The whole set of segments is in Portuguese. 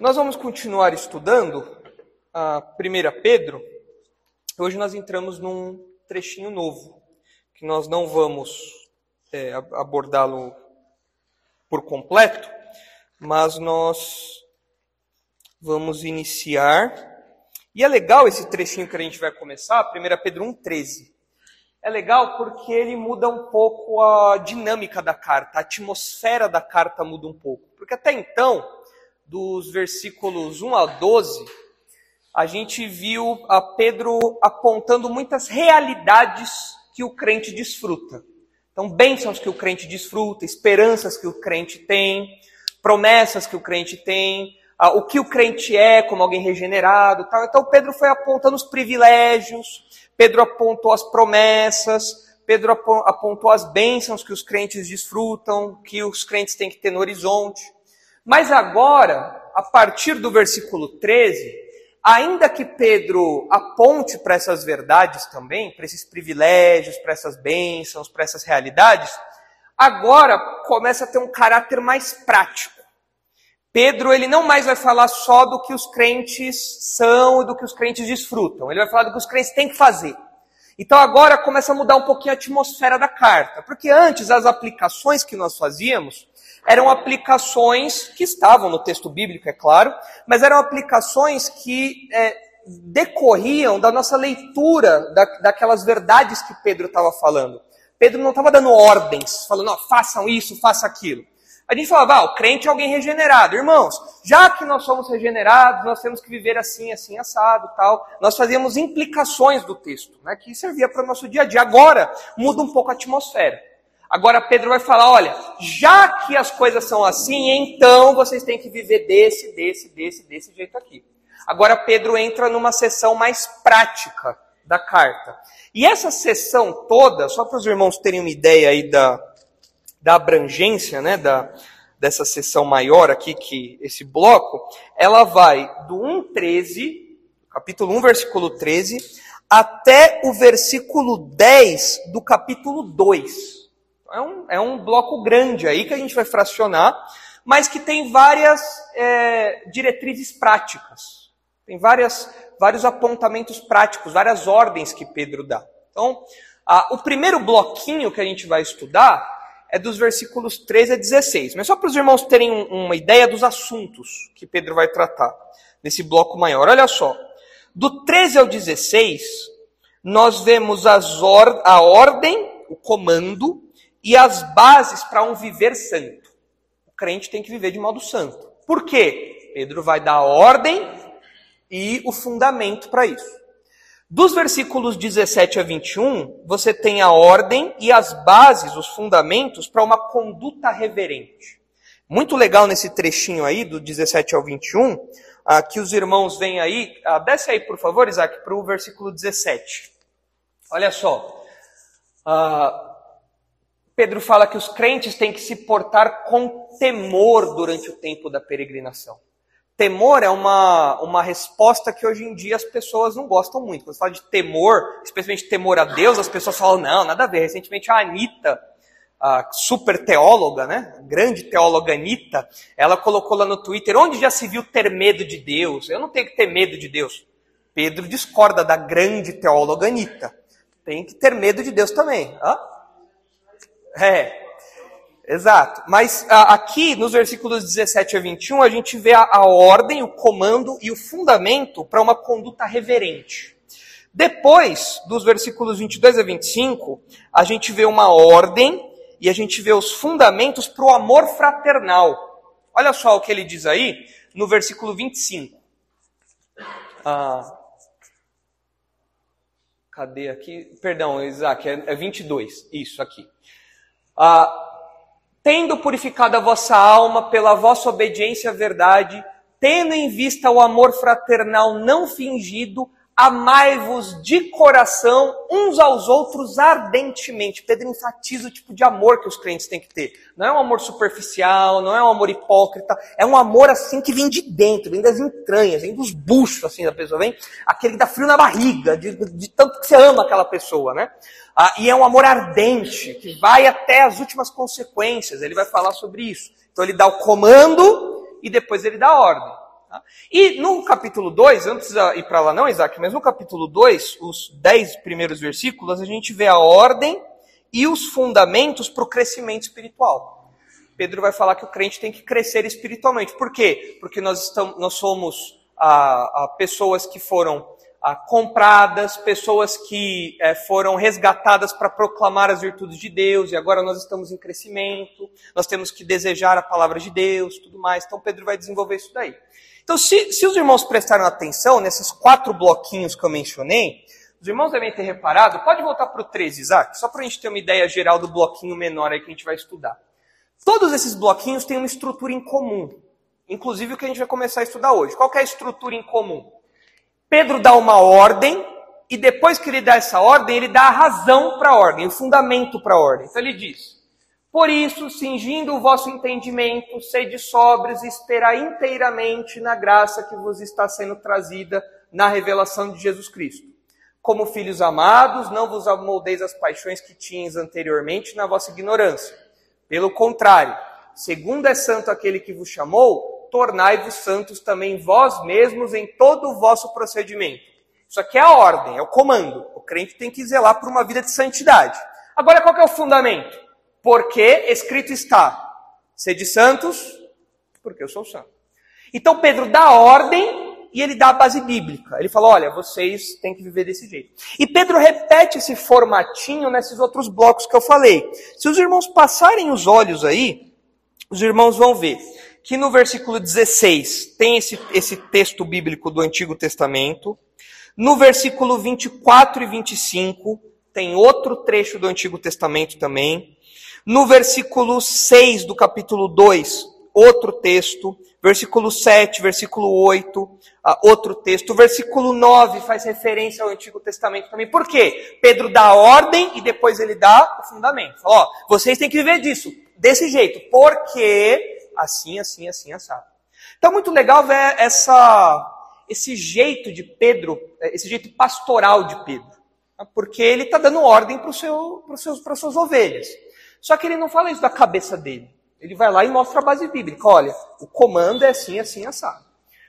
Nós vamos continuar estudando a 1 Pedro. Hoje nós entramos num trechinho novo, que nós não vamos é, abordá-lo por completo, mas nós vamos iniciar. E é legal esse trechinho que a gente vai começar, 1 Pedro 1,13. É legal porque ele muda um pouco a dinâmica da carta, a atmosfera da carta muda um pouco. Porque até então, dos versículos 1 a 12, a gente viu a Pedro apontando muitas realidades que o crente desfruta. Então, bênçãos que o crente desfruta, esperanças que o crente tem, promessas que o crente tem, o que o crente é como alguém regenerado. Tal. Então, Pedro foi apontando os privilégios, Pedro apontou as promessas, Pedro apontou as bênçãos que os crentes desfrutam, que os crentes têm que ter no horizonte. Mas agora, a partir do versículo 13, ainda que Pedro aponte para essas verdades também, para esses privilégios, para essas bênçãos, para essas realidades, agora começa a ter um caráter mais prático. Pedro, ele não mais vai falar só do que os crentes são e do que os crentes desfrutam. Ele vai falar do que os crentes têm que fazer. Então agora começa a mudar um pouquinho a atmosfera da carta. Porque antes as aplicações que nós fazíamos eram aplicações que estavam no texto bíblico, é claro, mas eram aplicações que é, decorriam da nossa leitura da, daquelas verdades que Pedro estava falando. Pedro não estava dando ordens, falando, oh, façam isso, façam aquilo. A gente falava, ah, o crente é alguém regenerado. Irmãos, já que nós somos regenerados, nós temos que viver assim, assim, assado, tal. Nós fazíamos implicações do texto, né, que servia para o nosso dia a dia. Agora, muda um pouco a atmosfera. Agora Pedro vai falar: olha, já que as coisas são assim, então vocês têm que viver desse, desse, desse, desse jeito aqui. Agora Pedro entra numa sessão mais prática da carta. E essa sessão toda, só para os irmãos terem uma ideia aí da, da abrangência, né, da, dessa sessão maior aqui, que esse bloco, ela vai do 1,13, capítulo 1, versículo 13, até o versículo 10 do capítulo 2. É um, é um bloco grande aí que a gente vai fracionar, mas que tem várias é, diretrizes práticas. Tem várias, vários apontamentos práticos, várias ordens que Pedro dá. Então, a, o primeiro bloquinho que a gente vai estudar é dos versículos 13 a 16. Mas só para os irmãos terem um, uma ideia dos assuntos que Pedro vai tratar nesse bloco maior. Olha só. Do 13 ao 16, nós vemos or a ordem, o comando e as bases para um viver santo. O crente tem que viver de modo santo. Por quê? Pedro vai dar ordem e o fundamento para isso. Dos versículos 17 a 21, você tem a ordem e as bases, os fundamentos para uma conduta reverente. Muito legal nesse trechinho aí, do 17 ao 21, ah, que os irmãos vêm aí. Ah, desce aí, por favor, Isaac, para o versículo 17. Olha só. Ah, Pedro fala que os crentes têm que se portar com temor durante o tempo da peregrinação. Temor é uma, uma resposta que hoje em dia as pessoas não gostam muito. Quando se fala de temor, especialmente temor a Deus, as pessoas falam, não, nada a ver. Recentemente a Anitta, a super teóloga, né? Grande teóloga Anitta, ela colocou lá no Twitter, onde já se viu ter medo de Deus? Eu não tenho que ter medo de Deus. Pedro discorda da grande teóloga Anitta. Tem que ter medo de Deus também. Hã? É, exato. Mas a, aqui, nos versículos 17 a 21, a gente vê a, a ordem, o comando e o fundamento para uma conduta reverente. Depois, dos versículos 22 a 25, a gente vê uma ordem e a gente vê os fundamentos para o amor fraternal. Olha só o que ele diz aí no versículo 25. Ah, cadê aqui? Perdão, Isaac, é, é 22. Isso aqui. Ah, tendo purificado a vossa alma pela vossa obediência à verdade, tendo em vista o amor fraternal não fingido, amai-vos de coração uns aos outros ardentemente. Pedro enfatiza o tipo de amor que os crentes têm que ter. Não é um amor superficial, não é um amor hipócrita, é um amor assim que vem de dentro, vem das entranhas, vem dos buchos assim da pessoa, vem aquele que dá frio na barriga, de, de tanto que você ama aquela pessoa, né? Ah, e é um amor ardente, que vai até as últimas consequências. Ele vai falar sobre isso. Então ele dá o comando e depois ele dá a ordem. Tá? E no capítulo 2, antes de ir para lá não, Isaac, mas no capítulo 2, os dez primeiros versículos, a gente vê a ordem e os fundamentos para o crescimento espiritual. Pedro vai falar que o crente tem que crescer espiritualmente. Por quê? Porque nós, estamos, nós somos ah, ah, pessoas que foram ah, compradas, pessoas que eh, foram resgatadas para proclamar as virtudes de Deus, e agora nós estamos em crescimento, nós temos que desejar a palavra de Deus, tudo mais. Então Pedro vai desenvolver isso daí. Então, se, se os irmãos prestaram atenção nesses quatro bloquinhos que eu mencionei, os irmãos devem ter reparado, pode voltar para o 13, Isaac, só para a gente ter uma ideia geral do bloquinho menor aí que a gente vai estudar. Todos esses bloquinhos têm uma estrutura em comum, inclusive o que a gente vai começar a estudar hoje. Qual é a estrutura em comum? Pedro dá uma ordem, e depois que ele dá essa ordem, ele dá a razão para a ordem, o fundamento para a ordem. Então ele diz: por isso, cingindo o vosso entendimento, sede sóbrios e esperai inteiramente na graça que vos está sendo trazida na revelação de Jesus Cristo. Como filhos amados, não vos amoldeis as paixões que tinhas anteriormente na vossa ignorância. Pelo contrário, segundo é santo aquele que vos chamou, tornai-vos santos também vós mesmos em todo o vosso procedimento. Isso aqui é a ordem, é o comando. O crente tem que zelar por uma vida de santidade. Agora, qual é o fundamento? Porque escrito está: sede santos, porque eu sou santo. Então Pedro dá ordem e ele dá a base bíblica. Ele fala: olha, vocês têm que viver desse jeito. E Pedro repete esse formatinho nesses outros blocos que eu falei. Se os irmãos passarem os olhos aí, os irmãos vão ver que no versículo 16 tem esse, esse texto bíblico do Antigo Testamento. No versículo 24 e 25 tem outro trecho do Antigo Testamento também. No versículo 6 do capítulo 2, outro texto. Versículo 7, versículo 8, uh, ah, outro texto. O versículo 9 faz referência ao Antigo Testamento também. Por quê? Pedro dá a ordem e depois ele dá o fundamento. Fala, ó, vocês têm que viver disso, desse jeito. Porque assim, assim, assim, assado. Então, muito legal ver essa, esse jeito de Pedro, esse jeito pastoral de Pedro. Porque ele está dando ordem para seu, seus, as suas ovelhas. Só que ele não fala isso da cabeça dele. Ele vai lá e mostra a base bíblica. Olha, o comando é assim, assim, assado.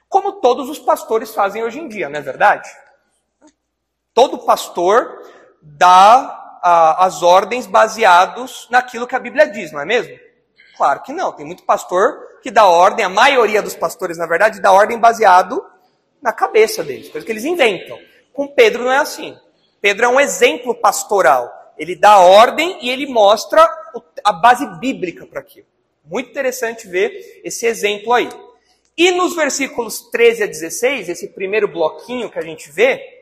Como todos os pastores fazem hoje em dia, não é verdade? Todo pastor dá ah, as ordens baseados naquilo que a Bíblia diz, não é mesmo? Claro que não. Tem muito pastor que dá ordem, a maioria dos pastores, na verdade, dá ordem baseado na cabeça deles, coisa que eles inventam. Com Pedro não é assim. Pedro é um exemplo pastoral. Ele dá ordem e ele mostra a base bíblica para aquilo. Muito interessante ver esse exemplo aí. E nos versículos 13 a 16, esse primeiro bloquinho que a gente vê,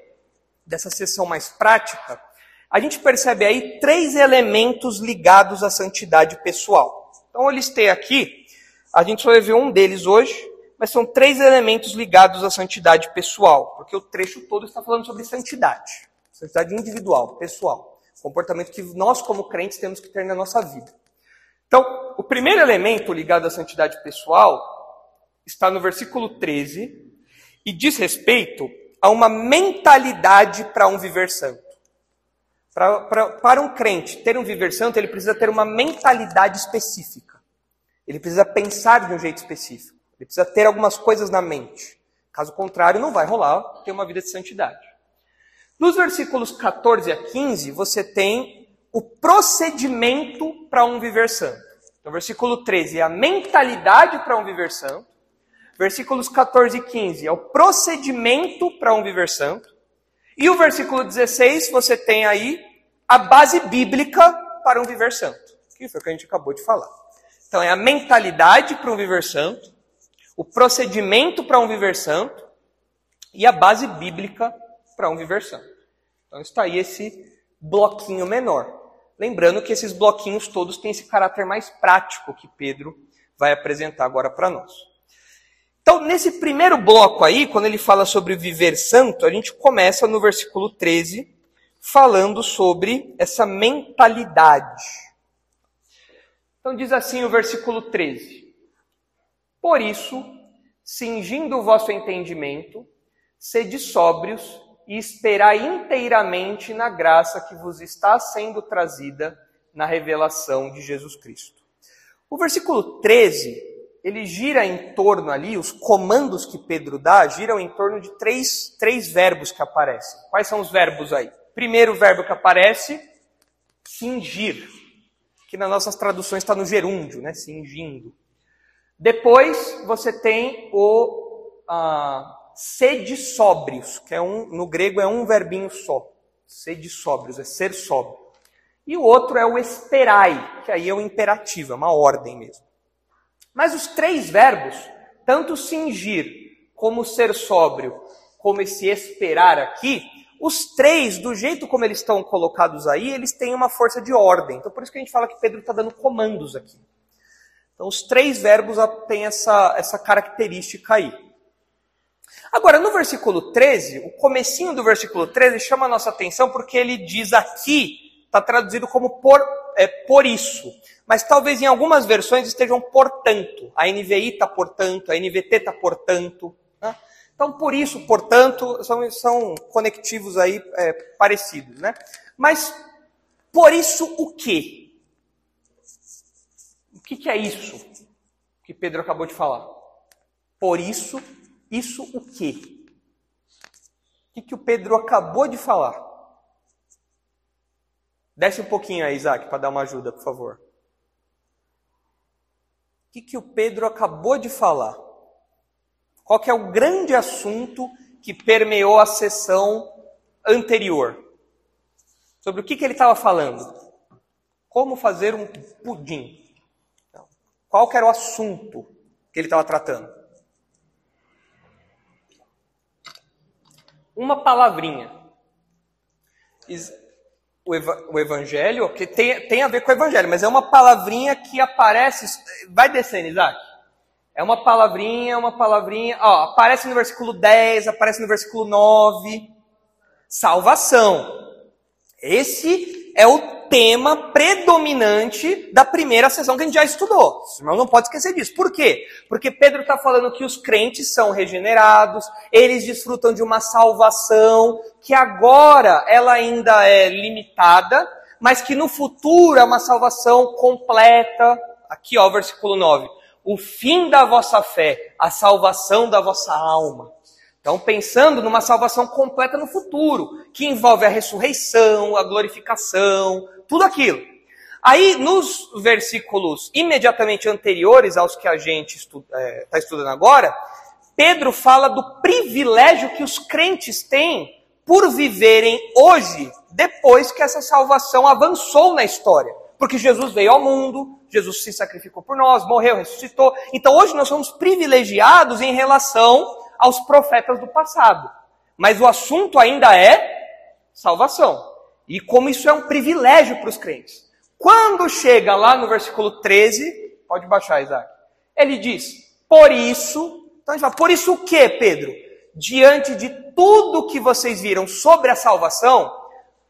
dessa sessão mais prática, a gente percebe aí três elementos ligados à santidade pessoal. Então eu listei aqui, a gente só vai ver um deles hoje, mas são três elementos ligados à santidade pessoal, porque o trecho todo está falando sobre santidade, santidade individual, pessoal. Comportamento que nós, como crentes, temos que ter na nossa vida. Então, o primeiro elemento ligado à santidade pessoal está no versículo 13 e diz respeito a uma mentalidade para um viver santo. Pra, pra, para um crente ter um viver santo, ele precisa ter uma mentalidade específica. Ele precisa pensar de um jeito específico. Ele precisa ter algumas coisas na mente. Caso contrário, não vai rolar ter uma vida de santidade. Nos versículos 14 a 15, você tem o procedimento para um viver santo. Então, versículo 13 é a mentalidade para um viver santo. Versículos 14 e 15 é o procedimento para um viver santo. E o versículo 16, você tem aí a base bíblica para um viver santo. Que foi o que a gente acabou de falar. Então, é a mentalidade para um viver santo, o procedimento para um viver santo e a base bíblica para um viver santo. Então está aí esse bloquinho menor. Lembrando que esses bloquinhos todos têm esse caráter mais prático que Pedro vai apresentar agora para nós. Então, nesse primeiro bloco aí, quando ele fala sobre viver santo, a gente começa no versículo 13, falando sobre essa mentalidade. Então, diz assim o versículo 13: Por isso, cingindo o vosso entendimento, sede sóbrios e esperar inteiramente na graça que vos está sendo trazida na revelação de Jesus Cristo. O versículo 13 ele gira em torno ali, os comandos que Pedro dá giram em torno de três, três verbos que aparecem. Quais são os verbos aí? Primeiro verbo que aparece, cingir, que nas nossas traduções está no gerúndio, né? Cingindo. Depois você tem o ah, sede sóbrios, que é um, no grego é um verbinho só. Sede sóbrios, é ser sóbrio. E o outro é o esperai, que aí é o imperativo, é uma ordem mesmo. Mas os três verbos, tanto cingir, como ser sóbrio, como esse esperar aqui, os três, do jeito como eles estão colocados aí, eles têm uma força de ordem. Então por isso que a gente fala que Pedro está dando comandos aqui. Então os três verbos têm essa, essa característica aí. Agora, no versículo 13, o comecinho do versículo 13 chama a nossa atenção porque ele diz aqui, está traduzido como por, é, por isso. Mas talvez em algumas versões estejam portanto. A NVI está portanto, a NVT está portanto. Né? Então, por isso, portanto, são, são conectivos aí é, parecidos. Né? Mas, por isso o quê? O que, que é isso que Pedro acabou de falar? Por isso, isso o quê? O que, que o Pedro acabou de falar? Desce um pouquinho aí, Isaac, para dar uma ajuda, por favor. O que, que o Pedro acabou de falar? Qual que é o grande assunto que permeou a sessão anterior? Sobre o que, que ele estava falando? Como fazer um pudim. Qual que era o assunto que ele estava tratando? Uma palavrinha o, eva o evangelho, que tem, tem a ver com o evangelho, mas é uma palavrinha que aparece. Vai descendo, Isaac. É uma palavrinha, uma palavrinha. Ó, aparece no versículo 10, aparece no versículo 9. Salvação. Esse é o tema predominante da primeira sessão que a gente já estudou. Mas não pode esquecer disso. Por quê? Porque Pedro está falando que os crentes são regenerados, eles desfrutam de uma salvação que agora ela ainda é limitada, mas que no futuro é uma salvação completa. Aqui, ó, versículo 9. O fim da vossa fé, a salvação da vossa alma. Então, pensando numa salvação completa no futuro, que envolve a ressurreição, a glorificação, tudo aquilo. Aí, nos versículos imediatamente anteriores aos que a gente está é, tá estudando agora, Pedro fala do privilégio que os crentes têm por viverem hoje, depois que essa salvação avançou na história. Porque Jesus veio ao mundo, Jesus se sacrificou por nós, morreu, ressuscitou. Então hoje nós somos privilegiados em relação aos profetas do passado. Mas o assunto ainda é salvação. E como isso é um privilégio para os crentes. Quando chega lá no versículo 13, pode baixar, Isaac. Ele diz: Por isso, então a gente fala, por isso o que, Pedro? Diante de tudo que vocês viram sobre a salvação,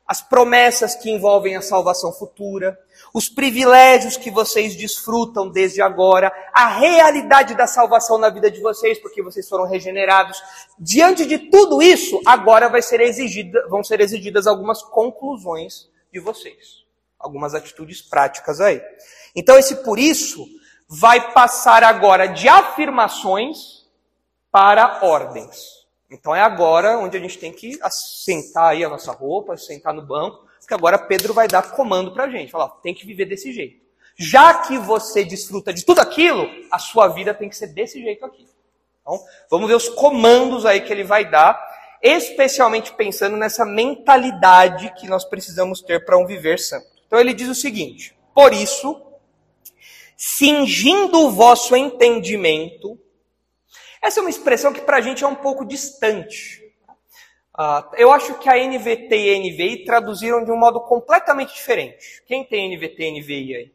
as promessas que envolvem a salvação futura, os privilégios que vocês desfrutam desde agora, a realidade da salvação na vida de vocês, porque vocês foram regenerados. Diante de tudo isso, agora vai ser exigida, vão ser exigidas algumas conclusões de vocês, algumas atitudes práticas aí. Então, esse por isso vai passar agora de afirmações para ordens. Então é agora onde a gente tem que assentar aí a nossa roupa, sentar no banco, porque agora Pedro vai dar comando para a gente. Falar, tem que viver desse jeito. Já que você desfruta de tudo aquilo, a sua vida tem que ser desse jeito aqui. Então, vamos ver os comandos aí que ele vai dar, especialmente pensando nessa mentalidade que nós precisamos ter para um viver santo. Então ele diz o seguinte: Por isso, cingindo o vosso entendimento, essa é uma expressão que para a gente é um pouco distante. Uh, eu acho que a NVT e a NVI traduziram de um modo completamente diferente. Quem tem NVT e NVI aí?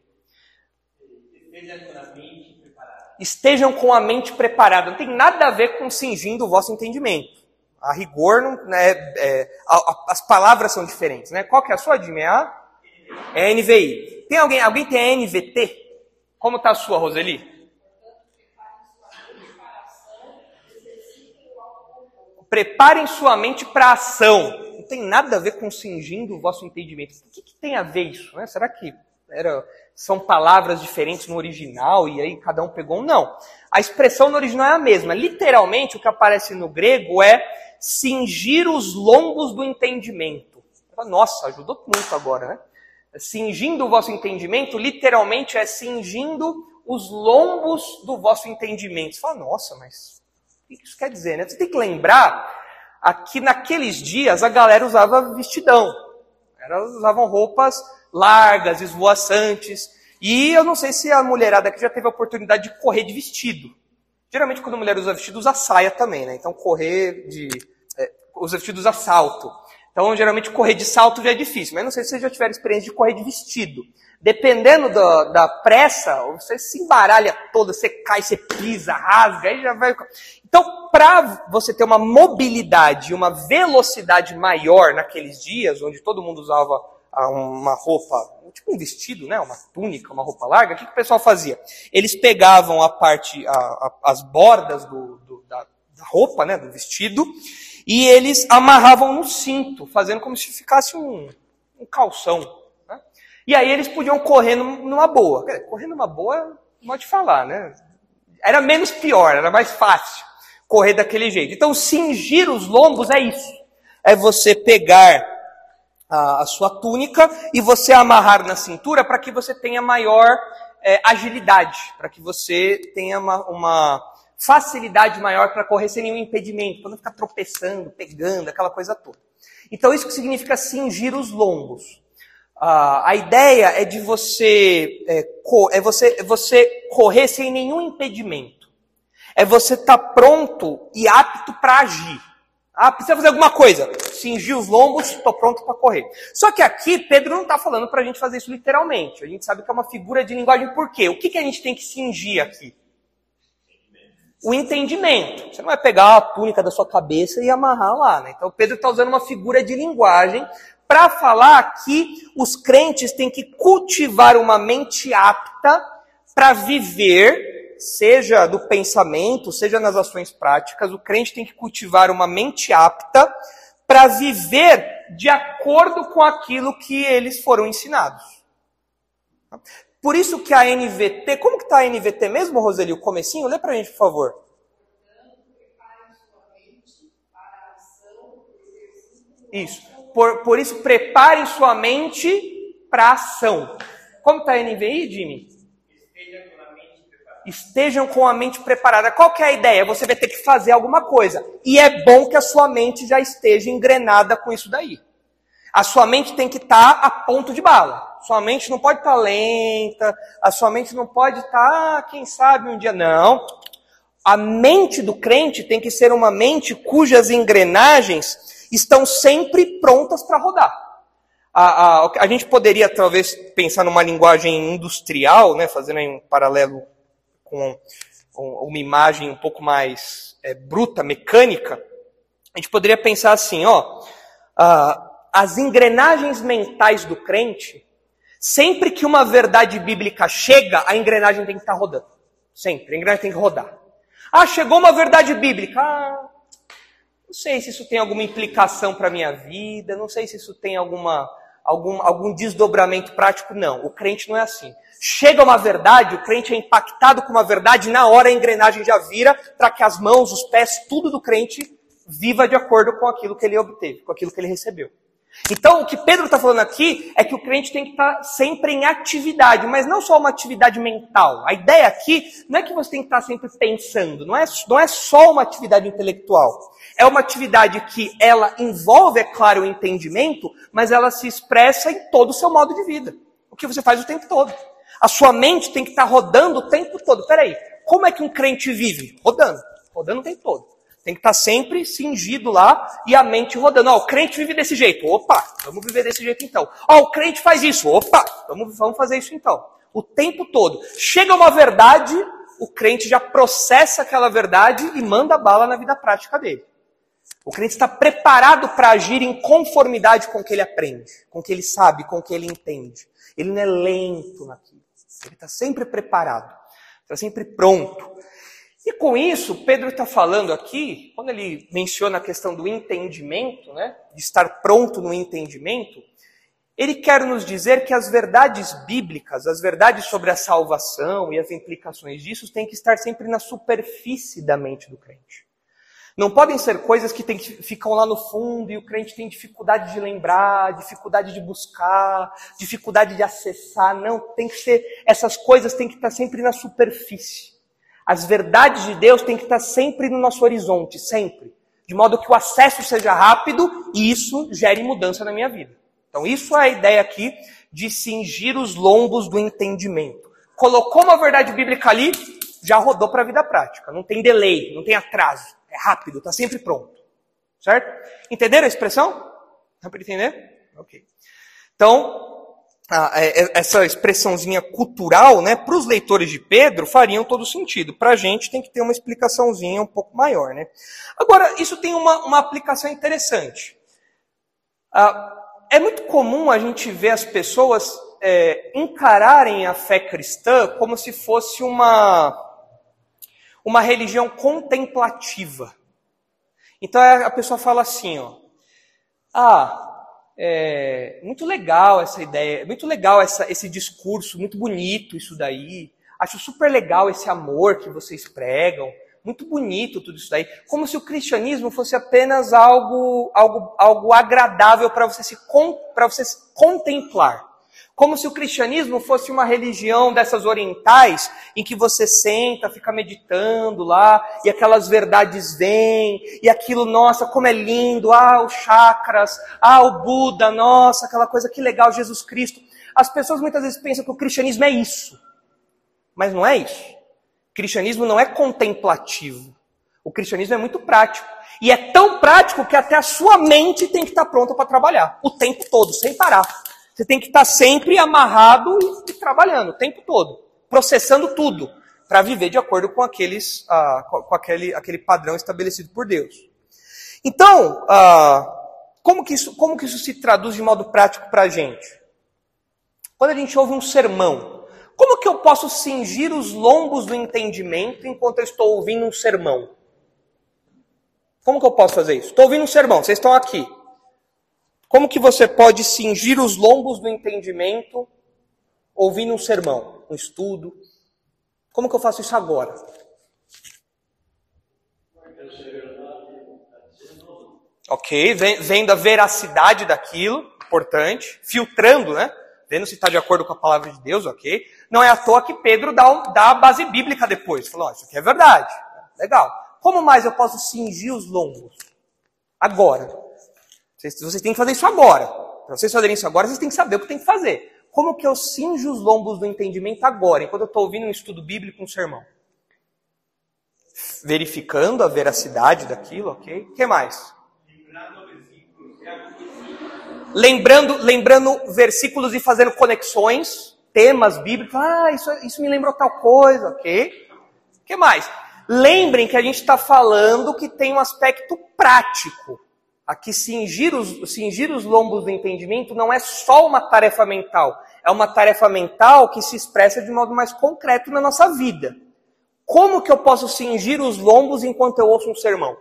Estejam com a mente preparada. Não tem nada a ver com cingindo o vosso entendimento. A rigor, não, né, é, a, a, as palavras são diferentes. Né? Qual que é a sua, Jimmy? É a? É NVI. Tem alguém, alguém tem a NVT? Como está a sua, Roseli? Preparem sua mente para a ação. Não tem nada a ver com cingindo o vosso entendimento. O que, que tem a ver isso? Né? Será que era, são palavras diferentes no original e aí cada um pegou um. Não. A expressão no original é a mesma. Literalmente, o que aparece no grego é cingir os lombos do entendimento. Nossa, ajudou muito agora, né? Cingindo o vosso entendimento, literalmente é cingindo os lombos do vosso entendimento. Você fala, nossa, mas que isso quer dizer, né? Você tem que lembrar aqui naqueles dias a galera usava vestidão. Elas usavam roupas largas, esvoaçantes. E eu não sei se a mulherada aqui já teve a oportunidade de correr de vestido. Geralmente quando a mulher usa vestido, usa saia também, né? Então correr de... É, usa vestido, usa salto. Então, geralmente, correr de salto já é difícil. Mas não sei se vocês já tiveram experiência de correr de vestido. Dependendo da, da pressa, você se embaralha toda, você cai, você pisa, rasga, aí já vai. Então, para você ter uma mobilidade, uma velocidade maior naqueles dias, onde todo mundo usava uma roupa, tipo um vestido, né, uma túnica, uma roupa larga, o que, que o pessoal fazia? Eles pegavam a parte, a, a, as bordas do, do, da, da roupa, né, do vestido, e eles amarravam no cinto, fazendo como se ficasse um, um calção. Né? E aí eles podiam correr numa boa. Correr numa boa, pode falar, né? Era menos pior, era mais fácil correr daquele jeito. Então, cingir os lombos é isso. É você pegar a, a sua túnica e você amarrar na cintura para que você tenha maior é, agilidade, para que você tenha uma, uma facilidade maior para correr sem nenhum impedimento, para não ficar tropeçando, pegando, aquela coisa toda. Então, isso que significa cingir os lombos. Ah, a ideia é de você é, é você, é você correr sem nenhum impedimento. É você estar tá pronto e apto para agir. Ah, precisa fazer alguma coisa. Cingir os lombos, estou pronto para correr. Só que aqui, Pedro não está falando para a gente fazer isso literalmente. A gente sabe que é uma figura de linguagem. Por quê? O que, que a gente tem que cingir aqui? O entendimento. Você não vai pegar a túnica da sua cabeça e amarrar lá. Né? Então Pedro está usando uma figura de linguagem para falar que os crentes têm que cultivar uma mente apta para viver, seja do pensamento, seja nas ações práticas, o crente tem que cultivar uma mente apta para viver de acordo com aquilo que eles foram ensinados. Por isso que a NVT, como que está a NVT mesmo, Roseli? O comecinho? Lê para a gente, por favor. Isso. Por, por isso, preparem sua mente para ação. Como está a NVI, Jimmy? Estejam com a mente preparada. Qual que é a ideia? Você vai ter que fazer alguma coisa. E é bom que a sua mente já esteja engrenada com isso daí. A sua mente tem que estar tá a ponto de bala. Sua mente não pode estar tá lenta, a sua mente não pode estar, tá, quem sabe um dia. Não. A mente do crente tem que ser uma mente cujas engrenagens estão sempre prontas para rodar. A, a, a, gente poderia talvez pensar numa linguagem industrial, né, fazendo um paralelo com, uma imagem um pouco mais é, bruta, mecânica. A gente poderia pensar assim, ó, a, as engrenagens mentais do crente, sempre que uma verdade bíblica chega, a engrenagem tem que estar rodando. Sempre, a engrenagem tem que rodar. Ah, chegou uma verdade bíblica. Ah, não sei se isso tem alguma implicação para a minha vida, não sei se isso tem alguma, algum, algum desdobramento prático. Não, o crente não é assim. Chega uma verdade, o crente é impactado com uma verdade, na hora a engrenagem já vira para que as mãos, os pés, tudo do crente viva de acordo com aquilo que ele obteve, com aquilo que ele recebeu. Então, o que Pedro está falando aqui é que o crente tem que estar tá sempre em atividade, mas não só uma atividade mental. A ideia aqui não é que você tem que estar tá sempre pensando, não é, não é só uma atividade intelectual. É uma atividade que ela envolve, é claro, o entendimento, mas ela se expressa em todo o seu modo de vida. O que você faz o tempo todo. A sua mente tem que estar tá rodando o tempo todo. Peraí, como é que um crente vive? Rodando. Rodando o tempo todo. Tem que estar sempre cingido lá e a mente rodando. Ó, o crente vive desse jeito. Opa, vamos viver desse jeito então. Ó, o crente faz isso. Opa, vamos, vamos fazer isso então. O tempo todo. Chega uma verdade, o crente já processa aquela verdade e manda bala na vida prática dele. O crente está preparado para agir em conformidade com o que ele aprende, com o que ele sabe, com o que ele entende. Ele não é lento naquilo. Ele está sempre preparado, está sempre pronto. E com isso, Pedro está falando aqui, quando ele menciona a questão do entendimento, né, de estar pronto no entendimento, ele quer nos dizer que as verdades bíblicas, as verdades sobre a salvação e as implicações disso têm que estar sempre na superfície da mente do crente. Não podem ser coisas que, tem, que ficam lá no fundo e o crente tem dificuldade de lembrar, dificuldade de buscar, dificuldade de acessar. Não, tem que ser, essas coisas têm que estar sempre na superfície. As verdades de Deus têm que estar sempre no nosso horizonte, sempre. De modo que o acesso seja rápido e isso gere mudança na minha vida. Então, isso é a ideia aqui de cingir os lombos do entendimento. Colocou uma verdade bíblica ali, já rodou para a vida prática. Não tem delay, não tem atraso. É rápido, está sempre pronto. Certo? Entenderam a expressão? Dá para entender? Ok. Então, é, é, essa expressãozinha cultural, né, para os leitores de Pedro, fariam todo sentido. Para a gente tem que ter uma explicaçãozinha um pouco maior. Né? Agora, isso tem uma, uma aplicação interessante. Ah, é muito comum a gente ver as pessoas é, encararem a fé cristã como se fosse uma, uma religião contemplativa. Então a pessoa fala assim, ó, ah, é muito legal essa ideia, muito legal essa, esse discurso, muito bonito isso daí, acho super legal esse amor que vocês pregam, muito bonito tudo isso daí, como se o cristianismo fosse apenas algo, algo, algo agradável para você se para você se contemplar. Como se o cristianismo fosse uma religião dessas orientais, em que você senta, fica meditando lá, e aquelas verdades vêm, e aquilo, nossa, como é lindo, ah, os chakras, ah, o Buda, nossa, aquela coisa que legal, Jesus Cristo. As pessoas muitas vezes pensam que o cristianismo é isso. Mas não é isso. O cristianismo não é contemplativo. O cristianismo é muito prático. E é tão prático que até a sua mente tem que estar pronta para trabalhar. O tempo todo, sem parar. Você tem que estar sempre amarrado e, trabalhando, o tempo todo. Processando tudo. Para viver de acordo com, aqueles, ah, com aquele, aquele padrão estabelecido por Deus. Então, ah, como, que isso, como que isso se traduz de modo prático para a gente? Quando a gente ouve um sermão, como que eu posso cingir os lombos do entendimento enquanto eu estou ouvindo um sermão? Como que eu posso fazer isso? Estou ouvindo um sermão, vocês estão aqui. Como que você pode cingir os lombos do entendimento ouvindo um sermão, um estudo? Como que eu faço isso agora? Ok, vendo a veracidade daquilo, importante, filtrando, né? vendo se está de acordo com a palavra de Deus, ok? Não é à toa que Pedro dá, dá a base bíblica depois. Falou, oh, isso aqui é verdade. Legal. Como mais eu posso cingir os lombos? Agora. Vocês, vocês têm que fazer isso agora. Para vocês fazerem isso agora, vocês têm que saber o que tem que fazer. Como que eu cinjo os lombos do entendimento agora, enquanto eu estou ouvindo um estudo bíblico, um sermão? Verificando a veracidade daquilo, ok? O que mais? lembrando, lembrando versículos e fazendo conexões, temas bíblicos. Ah, isso, isso me lembrou tal coisa, ok? O que mais? Lembrem que a gente está falando que tem um aspecto prático. Aqui, cingir os, cingir os lombos do entendimento não é só uma tarefa mental. É uma tarefa mental que se expressa de modo mais concreto na nossa vida. Como que eu posso cingir os lombos enquanto eu ouço um sermão?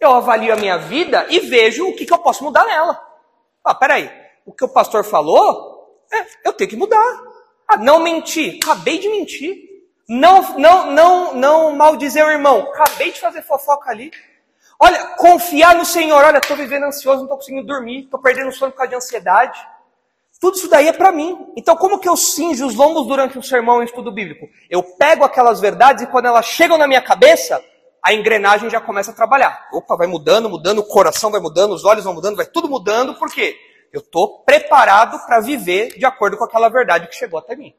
Eu avalio a minha vida e vejo o que, que eu posso mudar nela. Ah, peraí, o que o pastor falou, é, eu tenho que mudar. Ah, não mentir, acabei de mentir. Não, não, não, não maldizer o irmão, acabei de fazer fofoca ali. Olha, confiar no Senhor, olha, estou vivendo ansioso, não estou conseguindo dormir, estou perdendo sono por causa de ansiedade. Tudo isso daí é para mim. Então, como que eu cinjo os lombos durante um sermão em estudo bíblico? Eu pego aquelas verdades e quando elas chegam na minha cabeça, a engrenagem já começa a trabalhar. Opa, vai mudando, mudando, o coração vai mudando, os olhos vão mudando, vai tudo mudando, por quê? Eu estou preparado para viver de acordo com aquela verdade que chegou até mim.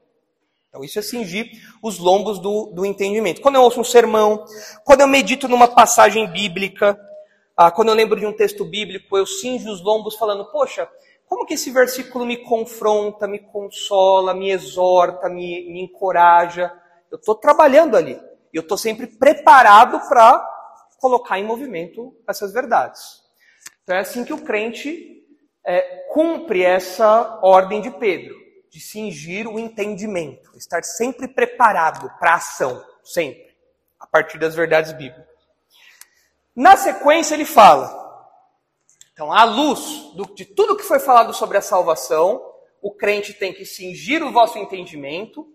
Então, isso é cingir os lombos do, do entendimento. Quando eu ouço um sermão, quando eu medito numa passagem bíblica, ah, quando eu lembro de um texto bíblico, eu cinjo os lombos falando, poxa, como que esse versículo me confronta, me consola, me exorta, me, me encoraja? Eu estou trabalhando ali eu estou sempre preparado para colocar em movimento essas verdades. Então é assim que o crente é, cumpre essa ordem de Pedro, de cingir o entendimento, estar sempre preparado para a ação, sempre, a partir das verdades bíblicas. Na sequência ele fala, Então, à luz do, de tudo que foi falado sobre a salvação, o crente tem que cingir o vosso entendimento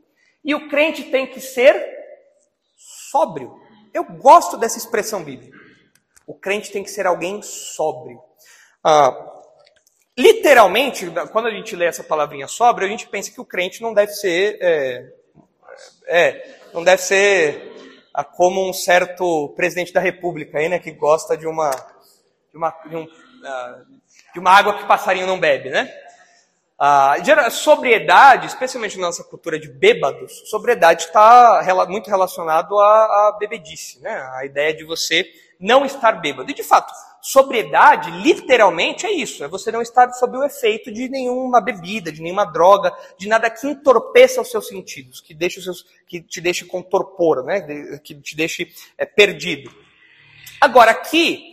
e o crente tem que ser sóbrio. Eu gosto dessa expressão bíblica. O crente tem que ser alguém sóbrio. Ah, literalmente, quando a gente lê essa palavrinha sóbrio, a gente pensa que o crente não deve ser. É, é não deve ser ah, como um certo presidente da república aí, né, que gosta de uma. De uma, de, um, ah, de uma água que passarinho não bebe, né? A sobriedade, especialmente na nossa cultura de bêbados, sobriedade está muito relacionado à, à bebedice, né? A ideia de você não estar bêbado. E de fato, sobriedade, literalmente, é isso: é você não estar sob o efeito de nenhuma bebida, de nenhuma droga, de nada que entorpeça os seus sentidos, que, deixe os seus, que te deixe com torpor, né? que te deixe é, perdido. Agora, aqui,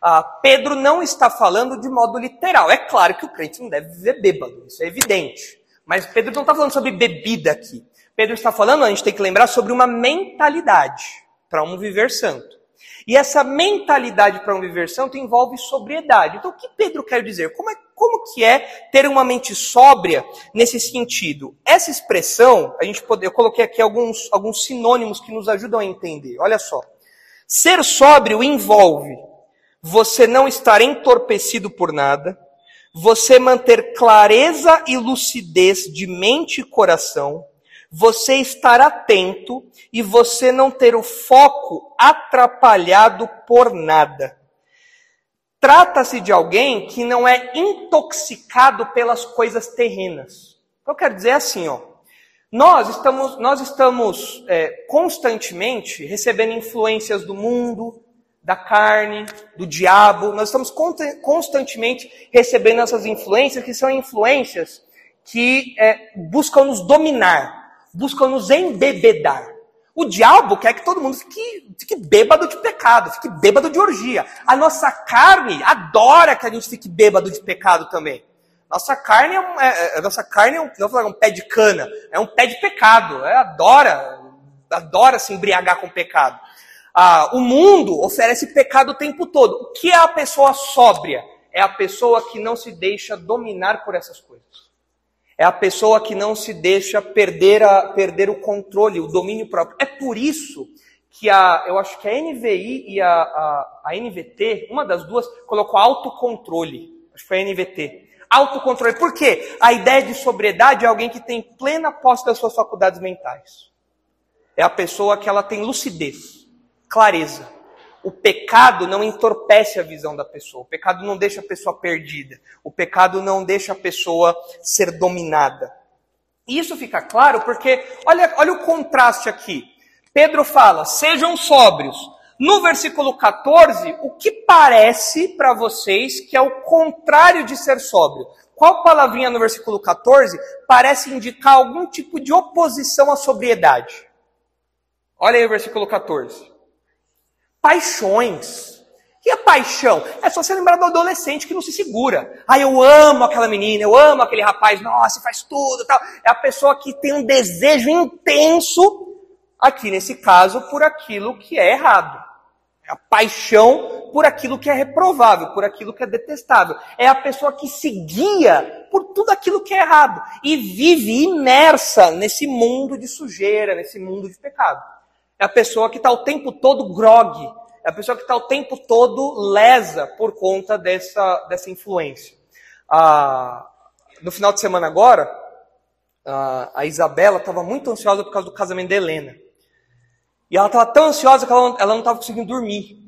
ah, Pedro não está falando de modo literal. É claro que o crente não deve viver bêbado, isso é evidente. Mas Pedro não está falando sobre bebida aqui. Pedro está falando, a gente tem que lembrar, sobre uma mentalidade para um viver santo. E essa mentalidade para um viver santo envolve sobriedade. Então, o que Pedro quer dizer? Como, é, como que é ter uma mente sóbria nesse sentido? Essa expressão, a gente pode, eu coloquei aqui alguns, alguns sinônimos que nos ajudam a entender. Olha só. Ser sóbrio envolve você não estar entorpecido por nada, você manter clareza e lucidez de mente e coração, você estar atento e você não ter o foco atrapalhado por nada. Trata-se de alguém que não é intoxicado pelas coisas terrenas. Eu quero dizer assim, ó. Nós estamos, nós estamos é, constantemente recebendo influências do mundo, da carne, do diabo. Nós estamos constantemente recebendo essas influências, que são influências que é, buscam nos dominar, buscam nos embebedar. O diabo quer que todo mundo fique, fique bêbado de pecado, fique bêbado de orgia. A nossa carne adora que a gente fique bêbado de pecado também. Nossa carne é é, é nossa carne é um, não falar um pé de cana, é um pé de pecado. É, adora, adora se embriagar com pecado. Ah, o mundo oferece pecado o tempo todo. O que é a pessoa sóbria? É a pessoa que não se deixa dominar por essas coisas. É a pessoa que não se deixa perder, a, perder o controle, o domínio próprio. É por isso que a, eu acho que a NVI e a, a, a NVT, uma das duas, colocou autocontrole. Acho que foi a NVT. Autocontrole. Por quê? A ideia de sobriedade é alguém que tem plena posse das suas faculdades mentais. É a pessoa que ela tem lucidez clareza. O pecado não entorpece a visão da pessoa. O pecado não deixa a pessoa perdida. O pecado não deixa a pessoa ser dominada. E isso fica claro porque, olha, olha o contraste aqui. Pedro fala, sejam sóbrios. No versículo 14, o que parece para vocês que é o contrário de ser sóbrio? Qual palavrinha no versículo 14 parece indicar algum tipo de oposição à sobriedade? Olha aí o versículo 14 paixões. E a paixão? É só você lembrar do adolescente que não se segura. Ah, eu amo aquela menina, eu amo aquele rapaz, nossa, faz tudo tal. É a pessoa que tem um desejo intenso, aqui nesse caso, por aquilo que é errado. É a paixão por aquilo que é reprovável, por aquilo que é detestável. É a pessoa que se guia por tudo aquilo que é errado e vive imersa nesse mundo de sujeira, nesse mundo de pecado. É a pessoa que está o tempo todo grog. É a pessoa que está o tempo todo lesa por conta dessa, dessa influência. Ah, no final de semana agora, ah, a Isabela estava muito ansiosa por causa do casamento da Helena. E ela estava tão ansiosa que ela, ela não estava conseguindo dormir.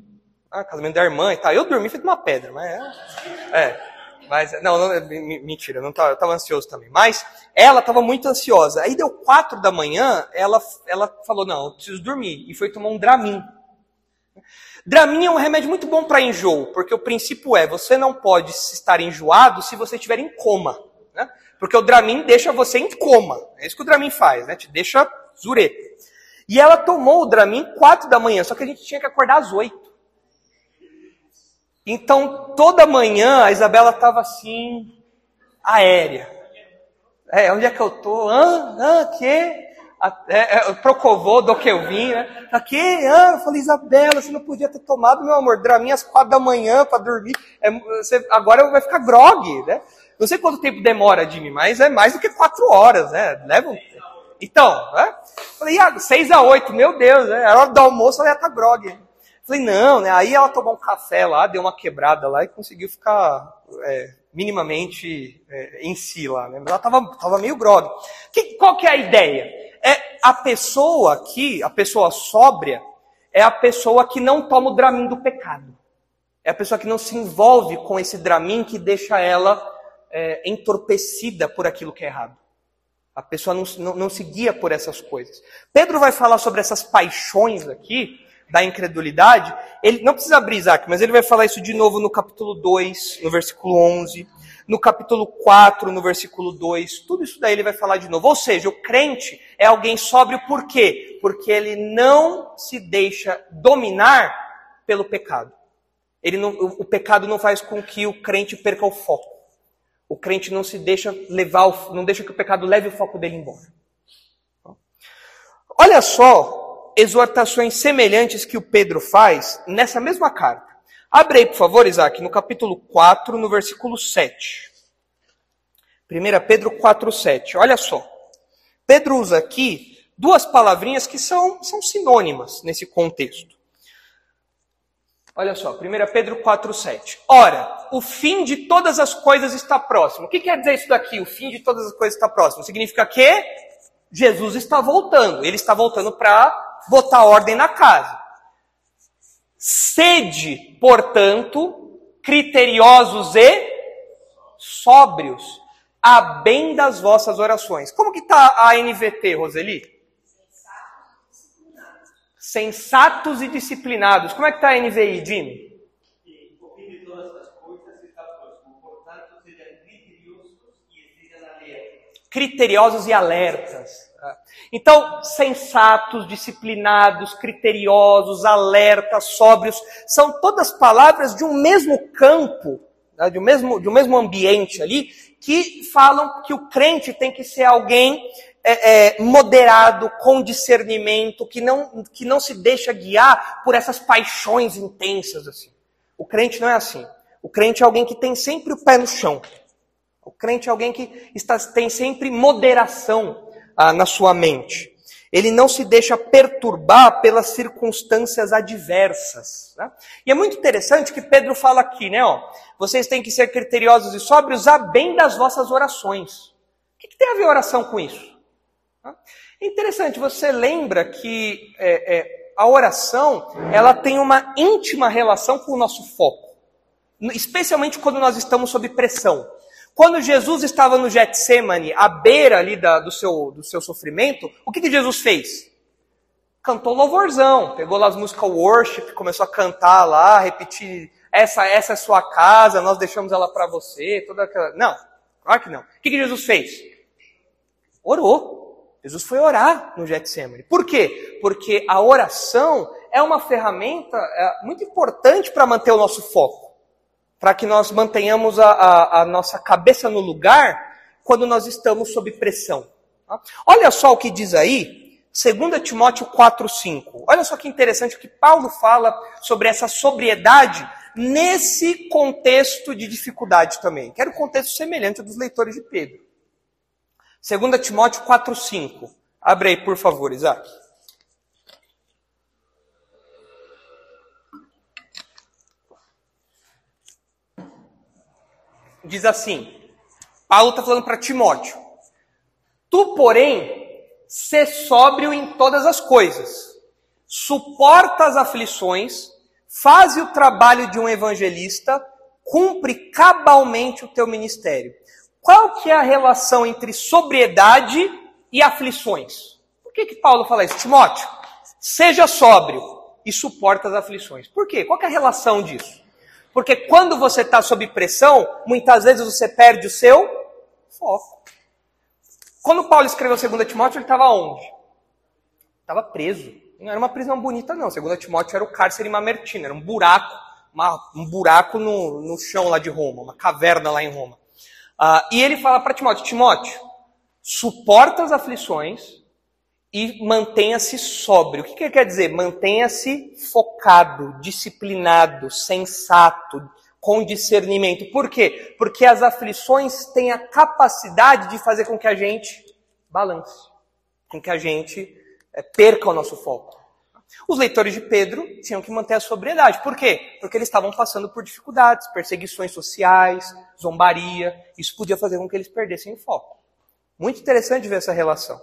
Ah, casamento da irmã e tal. Eu dormi feito uma pedra, mas é. é. Mas, não, não mentira, não tava, eu estava ansioso também. Mas ela estava muito ansiosa. Aí deu quatro da manhã, ela, ela falou, não, eu preciso dormir. E foi tomar um Dramin. Dramin é um remédio muito bom para enjoo, porque o princípio é, você não pode estar enjoado se você estiver em coma. Né? Porque o Dramin deixa você em coma. É isso que o Dramin faz, né? Te deixa zureta. E ela tomou o Dramin quatro da manhã, só que a gente tinha que acordar às oito. Então, toda manhã a Isabela estava assim, aérea. É, onde é que eu tô? Hã? Hã? Que? é, é, Procovô, do que eu vim, né? Aqui, ah, eu falei, Isabela, você não podia ter tomado, meu amor, Draminha às quatro da manhã para dormir. É, você, agora vai ficar grog, né? Não sei quanto tempo demora, Jimmy, mas é mais do que quatro horas, né? Leva um... Então, né? Falei, ah, seis a oito, meu Deus, né? A hora do almoço ela ia estar tá grog. Falei, não, né? Aí ela tomou um café lá, deu uma quebrada lá e conseguiu ficar é, minimamente é, em si lá, né? Mas ela tava, tava meio grog. Que, qual que é a ideia? É a pessoa aqui, a pessoa sóbria, é a pessoa que não toma o dramin do pecado. É a pessoa que não se envolve com esse dramin que deixa ela é, entorpecida por aquilo que é errado. A pessoa não, não, não se guia por essas coisas. Pedro vai falar sobre essas paixões aqui, da incredulidade, ele não precisa abrir Isaac, mas ele vai falar isso de novo no capítulo 2, no versículo 11, no capítulo 4, no versículo 2, tudo isso daí ele vai falar de novo. Ou seja, o crente é alguém sóbrio por quê? Porque ele não se deixa dominar pelo pecado. Ele não, o, o pecado não faz com que o crente perca o foco. O crente não se deixa levar, não deixa que o pecado leve o foco dele embora. Olha só exortações semelhantes que o Pedro faz nessa mesma carta. Abre aí, por favor, Isaac, no capítulo 4, no versículo 7. 1 Pedro 4, 7. Olha só. Pedro usa aqui duas palavrinhas que são, são sinônimas nesse contexto. Olha só, 1 Pedro 4, 7. Ora, o fim de todas as coisas está próximo. O que quer dizer isso daqui? O fim de todas as coisas está próximo. Significa que Jesus está voltando. Ele está voltando para botar ordem na casa. Sede, portanto, criteriosos e sóbrios, a bem das vossas orações. Como que está a NVT, Roseli? Sensatos e disciplinados. Como é que está a NVI, Jimmy? Criteriosos e alertas. Então, sensatos, disciplinados, criteriosos, alertas, sóbrios, são todas palavras de um mesmo campo, né, de, um mesmo, de um mesmo ambiente ali, que falam que o crente tem que ser alguém é, é, moderado, com discernimento, que não, que não se deixa guiar por essas paixões intensas. assim. O crente não é assim. O crente é alguém que tem sempre o pé no chão. O crente é alguém que está, tem sempre moderação ah, na sua mente. Ele não se deixa perturbar pelas circunstâncias adversas. Né? E é muito interessante que Pedro fala aqui, né? Ó, vocês têm que ser criteriosos e sóbrios a bem das vossas orações. O que, que tem a ver oração com isso? É interessante, você lembra que é, é, a oração ela tem uma íntima relação com o nosso foco, especialmente quando nós estamos sob pressão. Quando Jesus estava no Getsemane, à beira ali da, do, seu, do seu sofrimento, o que, que Jesus fez? Cantou louvorzão, pegou lá as músicas worship, começou a cantar lá, repetir, essa, essa é sua casa, nós deixamos ela para você, toda aquela... Não, claro que não. O que, que Jesus fez? Orou. Jesus foi orar no Getsemane. Por quê? Porque a oração é uma ferramenta é, muito importante para manter o nosso foco para que nós mantenhamos a, a, a, nossa cabeça no lugar quando nós estamos sob pressão. Tá? Olha só o que diz aí, 2 Timóteo 4,5. Olha só que interessante o que Paulo fala sobre essa sobriedade nesse contexto de dificuldade também. Quero um contexto semelhante dos leitores de Pedro. 2 Timóteo 4,5. Abre aí, por favor, Isaac. Diz assim: Paulo está falando para Timóteo. Tu, porém, sê sóbrio em todas as coisas, suporta as aflições, faz o trabalho de um evangelista, cumpre cabalmente o teu ministério. Qual que é a relação entre sobriedade e aflições? Por que, que Paulo fala isso? Timóteo, seja sóbrio e suporta as aflições. Por quê? Qual é a relação disso? Porque quando você está sob pressão, muitas vezes você perde o seu foco. Quando Paulo escreveu 2 Timóteo, ele estava onde? Estava preso. Não era uma prisão bonita, não. 2 Timóteo era o cárcere Mamertino, era um buraco, uma, um buraco no, no chão lá de Roma, uma caverna lá em Roma. Uh, e ele fala para Timóteo: Timóteo, suporta as aflições e mantenha-se sóbrio. O que, que quer dizer? Mantenha-se focado, disciplinado, sensato, com discernimento. Por quê? Porque as aflições têm a capacidade de fazer com que a gente balance, com que a gente é, perca o nosso foco. Os leitores de Pedro tinham que manter a sobriedade. Por quê? Porque eles estavam passando por dificuldades, perseguições sociais, zombaria. Isso podia fazer com que eles perdessem o foco. Muito interessante ver essa relação.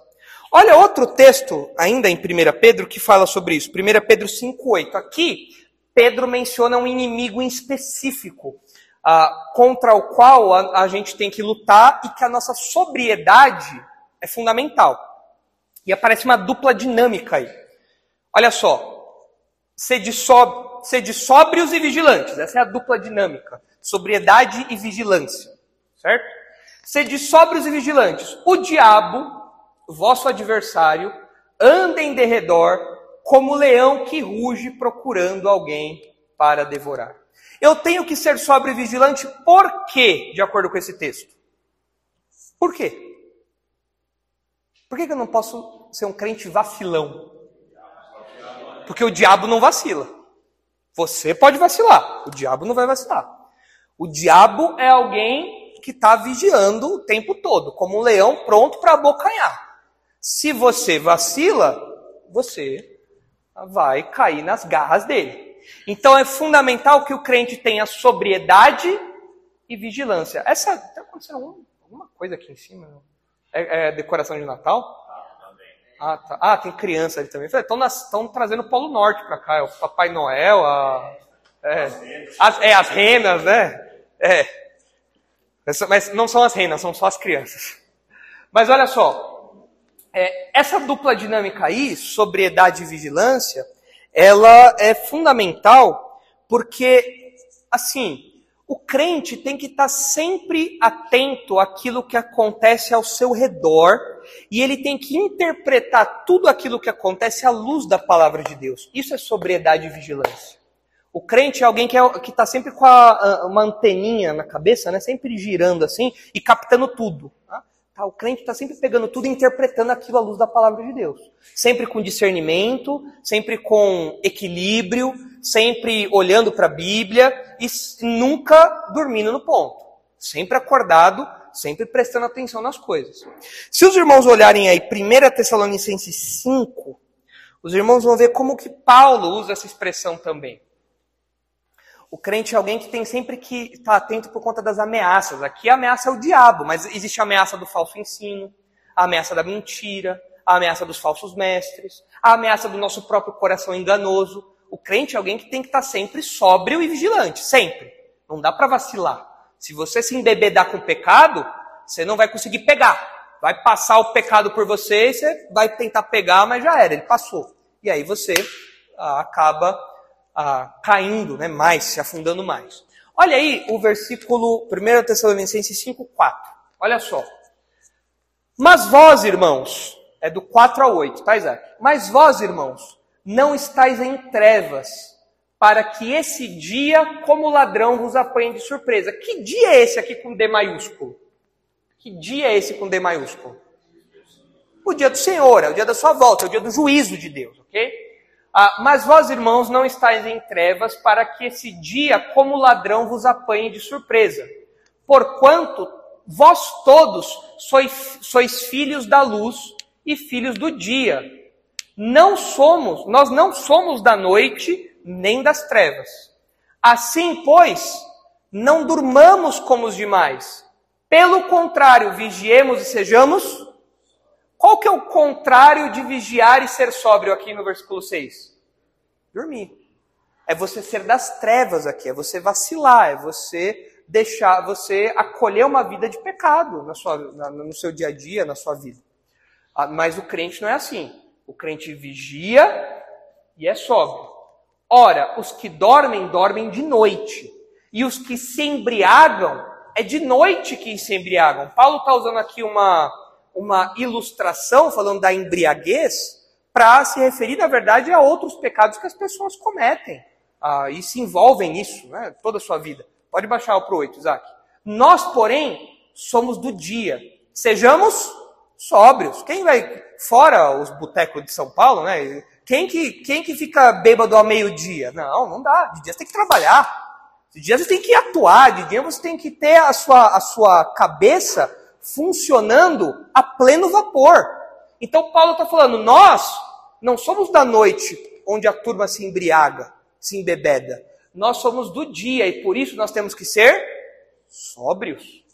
Olha outro texto, ainda em 1 Pedro, que fala sobre isso. 1 Pedro 5,8. Aqui, Pedro menciona um inimigo em específico, uh, contra o qual a, a gente tem que lutar e que a nossa sobriedade é fundamental. E aparece uma dupla dinâmica aí. Olha só, sede, só, sede sóbrios e vigilantes. Essa é a dupla dinâmica. Sobriedade e vigilância. Certo? Sede sóbrios e vigilantes. O diabo vosso adversário, anda em derredor como leão que ruge procurando alguém para devorar. Eu tenho que ser sóbrio e vigilante por quê, de acordo com esse texto? Por quê? Por que, eu não posso ser um crente vacilão? Porque o diabo não vacila. Você pode vacilar, o diabo não vai vacilar. O diabo é alguém que está vigiando o tempo todo, como um leão pronto para abocanhar. Se você vacila, você vai cair nas garras dele. Então é fundamental que o crente tenha sobriedade e vigilância. Essa está acontecendo alguma coisa aqui em cima? É, é decoração de Natal? Ah, tá. ah, tem criança ali também. Estão trazendo o Polo Norte para cá. É o Papai Noel, a, é, as, é, as renas, né? É. Mas não são as renas, são só as crianças. Mas olha só, é, essa dupla dinâmica aí, sobriedade e vigilância, ela é fundamental porque, assim, o crente tem que estar sempre atento àquilo que acontece ao seu redor e ele tem que interpretar tudo aquilo que acontece à luz da palavra de Deus. Isso é sobriedade e vigilância. O crente é alguém que é, está sempre com a, uma anteninha na cabeça, né? sempre girando assim e captando tudo. Tá? Tá? O crente está sempre pegando tudo e interpretando aquilo à luz da palavra de Deus. Sempre com discernimento, sempre com equilíbrio, sempre olhando para a Bíblia e nunca dormindo no ponto. Sempre acordado, sempre prestando atenção nas coisas. Se os irmãos olharem aí 1 Tessalonicenses 5, os irmãos vão ver como que Paulo usa essa expressão também. O crente é alguém que tem sempre que estar atento por conta das ameaças. Aqui a ameaça é o diabo, mas existe a ameaça do falso ensino, a ameaça da mentira, a ameaça dos falsos mestres, a ameaça do nosso próprio coração enganoso. O crente é alguém que tem que estar sempre sóbrio e vigilante, sempre. Não dá para vacilar. Se você se embebedar com o pecado, você não vai conseguir pegar. Vai passar o pecado por você e você vai tentar pegar, mas já era, ele passou. E aí você ah, acaba ah, caindo né, mais, se afundando mais. Olha aí o versículo 1 Tessalonicenses 5, 4. Olha só. Mas vós, irmãos, é do 4 ao 8, tá, Isaac? Mas vós, irmãos, não estáis em trevas, para que esse dia, como ladrão, vos apanhe de surpresa. Que dia é esse aqui com D maiúsculo? Que dia é esse com D maiúsculo? O dia do Senhor, é o dia da sua volta, é o dia do juízo de Deus, ok? Ah, mas vós, irmãos, não estáis em trevas para que esse dia, como ladrão, vos apanhe de surpresa. Porquanto vós todos sois, sois filhos da luz e filhos do dia. Não somos, nós não somos da noite nem das trevas. Assim, pois, não durmamos como os demais. Pelo contrário, vigiemos e sejamos qual que é o contrário de vigiar e ser sóbrio aqui no versículo 6? Dormir. É você ser das trevas aqui, é você vacilar, é você deixar, você acolher uma vida de pecado na sua, na, no seu dia a dia, na sua vida. Ah, mas o crente não é assim. O crente vigia e é sóbrio. Ora, os que dormem, dormem de noite. E os que se embriagam, é de noite que se embriagam. Paulo está usando aqui uma, uma ilustração falando da embriaguez para se referir, na verdade, a outros pecados que as pessoas cometem ah, e se envolvem nisso, né, toda a sua vida. Pode baixar para o 8, Isaac. Nós, porém, somos do dia. Sejamos Sóbrios. Quem vai, fora os botecos de São Paulo, né? Quem que, quem que fica bêbado ao meio-dia? Não, não dá. De dia você tem que trabalhar. De dia você tem que atuar. De dia você tem que ter a sua, a sua cabeça funcionando a pleno vapor. Então Paulo está falando, nós não somos da noite onde a turma se embriaga, se embebeda. Nós somos do dia e por isso nós temos que ser sóbrios,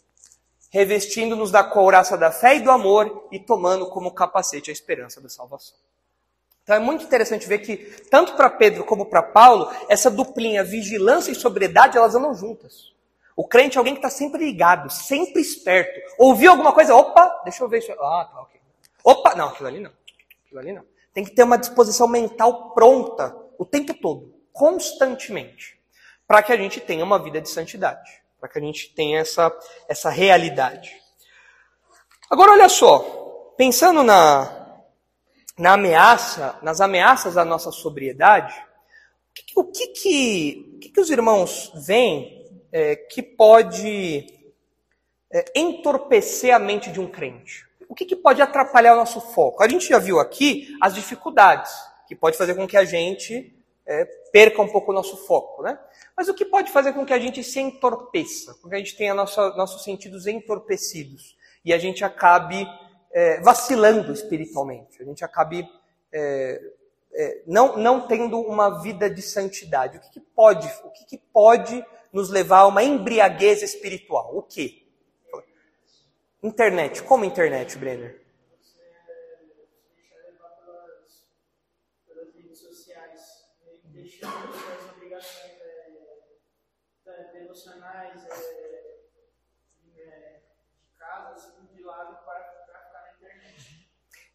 revestindo-nos da couraça da fé e do amor e tomando como capacete a esperança da salvação. Então é muito interessante ver que, tanto para Pedro como para Paulo, essa duplinha vigilância e sobriedade, elas andam juntas. O crente é alguém que está sempre ligado, sempre esperto. Ouviu alguma coisa? Opa, deixa eu ver isso. Ah, tá, ok. Opa, não, aquilo ali não. Aquilo ali não. Tem que ter uma disposição mental pronta o tempo todo, constantemente, para que a gente tenha uma vida de santidade, para que a gente tenha essa, essa realidade. Agora, olha só, pensando na, na ameaça, nas ameaças à nossa sobriedade, o que, que, o que, que os irmãos veem é, que pode é, entorpecer a mente de um crente? O que, que pode atrapalhar o nosso foco? A gente já viu aqui as dificuldades, que pode fazer com que a gente é, perca um pouco o nosso foco, né? Mas o que pode fazer com que a gente se entorpeça, com que a gente tenha nossa, nossos sentidos entorpecidos e a gente acabe é, vacilando espiritualmente, a gente acabe é, é, não, não tendo uma vida de santidade. O que, que pode, o que, que pode nos levar a uma embriaguez espiritual. O quê? Internet. Como internet, Brenner? devocionais de casa, assim, de lado para ficar na internet.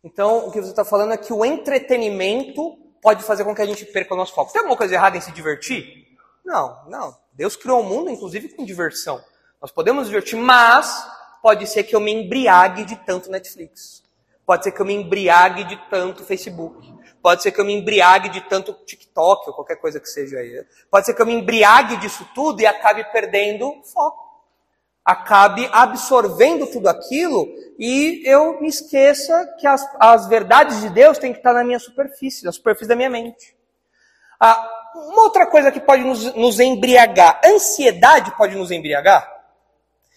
Então, o que você está falando é que o entretenimento pode fazer com que a gente perca o nosso foco. Tem alguma coisa errada em se divertir? Não, não. Deus criou o mundo, inclusive, com diversão. Nós podemos divertir, mas pode ser que eu me embriague de tanto Netflix. Pode ser que eu me embriague de tanto Facebook. Pode ser que eu me embriague de tanto TikTok ou qualquer coisa que seja aí. Pode ser que eu me embriague disso tudo e acabe perdendo foco. Acabe absorvendo tudo aquilo e eu me esqueça que as, as verdades de Deus têm que estar na minha superfície, na superfície da minha mente. Ah, uma outra coisa que pode nos, nos embriagar, ansiedade pode nos embriagar.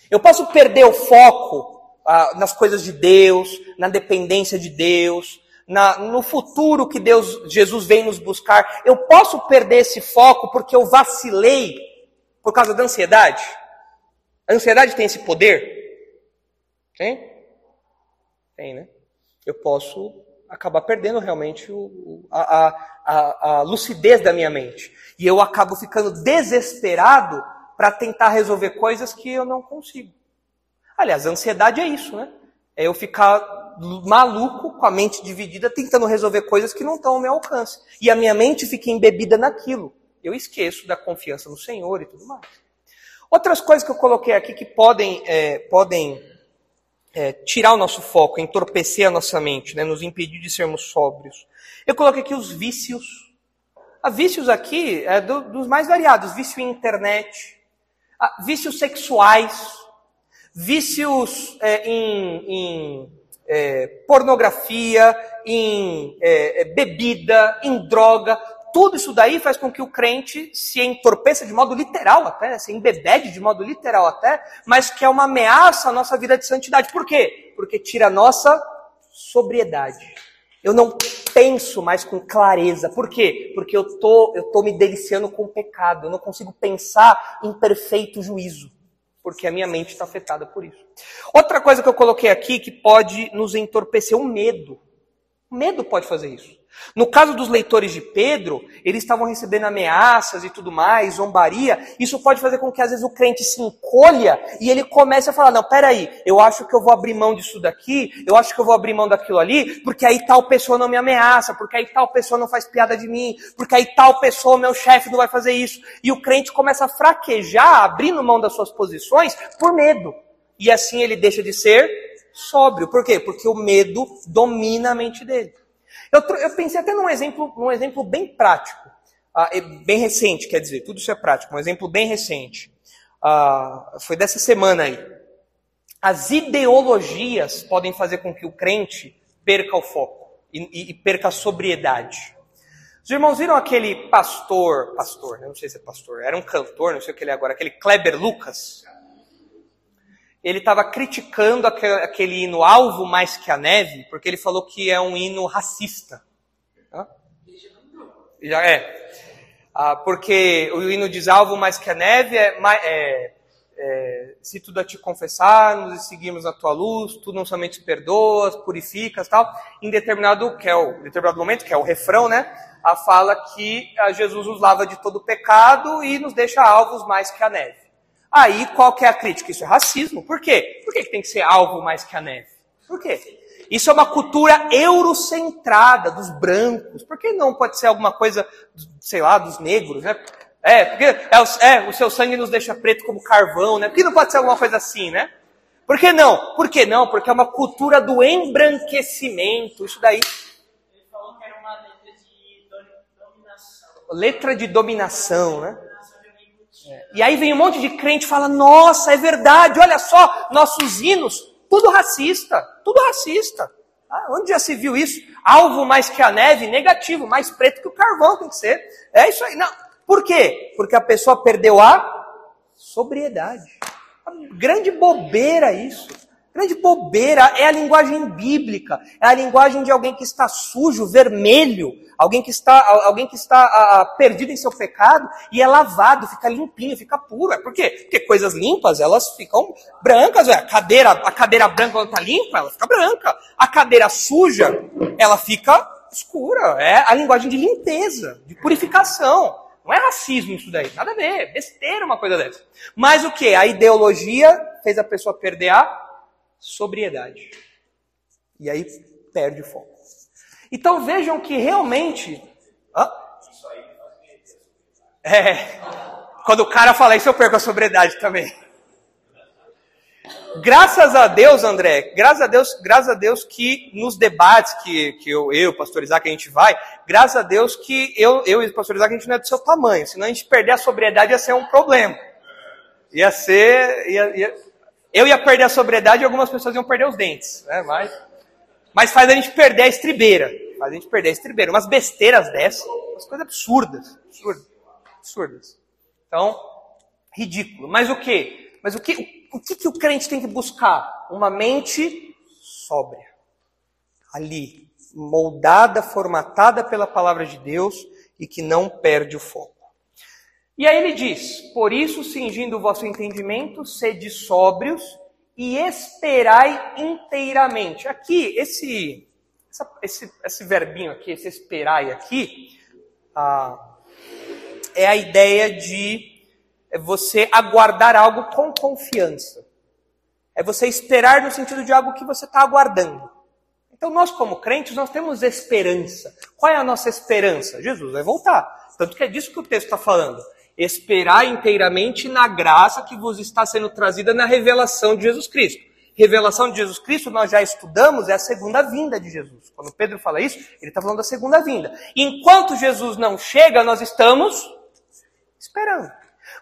Eu posso perder o foco ah, nas coisas de Deus, na dependência de Deus, na, no futuro que Deus, Jesus vem nos buscar. Eu posso perder esse foco porque eu vacilei por causa da ansiedade? A ansiedade tem esse poder? Tem? Tem, né? Eu posso acabar perdendo realmente o, a, a, a, lucidez da minha mente. E eu acabo ficando desesperado para tentar resolver coisas que eu não consigo. Aliás, a ansiedade é isso, né? É eu ficar maluco, com a mente dividida, tentando resolver coisas que não estão ao meu alcance. E a minha mente fica embebida naquilo. Eu esqueço da confiança no Senhor e tudo mais. Outras coisas que eu coloquei aqui que podem, é, podem é, tirar o nosso foco, entorpecer a nossa mente, né, nos impedir de sermos sóbrios. Eu coloquei aqui os vícios. Há vícios aqui é do, dos mais variados: vício em internet, ah, vícios sexuais, vícios é, em, em é, pornografia, em é, é, bebida, em droga. Tudo isso daí faz com que o crente se entorpeça de modo literal até, se embebede de modo literal até, mas que é uma ameaça à nossa vida de santidade. Por quê? Porque tira a nossa sobriedade. Eu não penso mais com clareza. Por quê? Porque eu tô, eu tô me deliciando com o pecado. Eu não consigo pensar em perfeito juízo. Porque a minha mente está afetada por isso. Outra coisa que eu coloquei aqui que pode nos entorpecer, o medo. O medo pode fazer isso. No caso dos leitores de Pedro, eles estavam recebendo ameaças e tudo mais, zombaria. Isso pode fazer com que às vezes o crente se encolha e ele comece a falar: não, peraí, eu acho que eu vou abrir mão disso daqui, eu acho que eu vou abrir mão daquilo ali, porque aí tal pessoa não me ameaça, porque aí tal pessoa não faz piada de mim, porque aí tal pessoa, meu chefe, não vai fazer isso. E o crente começa a fraquejar, abrindo mão das suas posições por medo. E assim ele deixa de ser sóbrio. Por quê? Porque o medo domina a mente dele. Eu, eu pensei até num exemplo, num exemplo bem prático, uh, bem recente, quer dizer, tudo isso é prático, um exemplo bem recente. Uh, foi dessa semana aí. as ideologias podem fazer com que o crente perca o foco e, e, perca a sobriedade. Os irmãos viram aquele pastor, pastor, não sei se é pastor, era um cantor, não sei o que ele é agora, aquele Kleber Lucas? Ele estava criticando aquele, hino Alvo Mais Que a Neve, porque ele falou que é um hino racista. Já é. Ah, porque o hino diz Alvo Mais Que a Neve é, é é, se tudo a te confessarmos e seguirmos a tua luz, tu não somente perdoas, purificas, tal. Em determinado, que é o, determinado momento, que é o refrão, né? A fala que a Jesus nos lava de todo pecado e nos deixa alvos mais que a neve. Aí, qual que é a crítica? Isso é racismo. Por quê? Por que, que tem que ser alvo mais que a neve? Por quê? Isso é uma cultura eurocentrada dos brancos. Por que não pode ser alguma coisa, sei lá, dos negros, né? É, porque é o, é, o seu sangue nos deixa preto como carvão, né? Por que não pode ser alguma coisa assim, né? Por que não? Por que não? Porque é uma cultura do embranquecimento. Isso daí. Ele falou que era uma letra de dominação. Letra de dominação, né? E aí vem um monte de crente e fala: Nossa, é verdade, olha só, nossos hinos, tudo racista, tudo racista. Ah, onde já se viu isso? Alvo mais que a neve, negativo, mais preto que o carvão tem que ser. É isso aí. Não, por quê? Porque a pessoa perdeu a sobriedade. Grande bobeira isso. Grande bobeira é a linguagem bíblica, é a linguagem de alguém que está sujo, vermelho, alguém que está, alguém que está ah, perdido em seu pecado e é lavado, fica limpinho, fica puro. É por quê? Porque coisas limpas elas ficam brancas. A cadeira, a cadeira branca quando está limpa, ela fica branca. A cadeira suja, ela fica escura. É a linguagem de limpeza, de purificação. Não é racismo isso daí, nada a ver, besteira uma coisa dessa. Mas o que? A ideologia fez a pessoa perder a sobriedade. E aí perde o foco. Então vejam que realmente. Hã? É. Quando o cara fala isso, eu perco a sobriedade também. Graças a Deus, André, graças a Deus, graças a Deus que nos debates que, que eu, eu, pastor Isaac, a gente vai, graças a Deus que eu, eu e o pastor Isaac, a gente não é do seu tamanho, senão a gente perder a sobriedade ia ser um problema. Ia ser, ia, ia, eu ia perder a sobriedade e algumas pessoas iam perder os dentes, né? Mas, mas faz a gente perder a estribeira, faz a gente perder a estribeira. Umas besteiras dessas, umas coisas absurdas, absurdas, absurdas. Então, ridículo. Mas o que? Mas o que? o que, que o crente tem que buscar? Uma mente sóbria. Ali, moldada, formatada pela palavra de Deus e que não perde o foco. E aí ele diz: Por isso, cingindo o vosso entendimento, sede sóbrios e esperai inteiramente. Aqui, esse, essa, esse, esse verbinho aqui, esse esperai aqui, ah, é a ideia de você aguardar algo com confiança. É você esperar no sentido de algo que você está aguardando. Então nós como crentes, nós temos esperança. Qual é a nossa esperança? Jesus vai voltar. Tanto que é disso que o texto está falando. Esperar inteiramente na graça que vos está sendo trazida na revelação de Jesus Cristo. Revelação de Jesus Cristo, nós já estudamos, é a segunda vinda de Jesus. Quando Pedro fala isso, ele está falando da segunda vinda. Enquanto Jesus não chega, nós estamos esperando.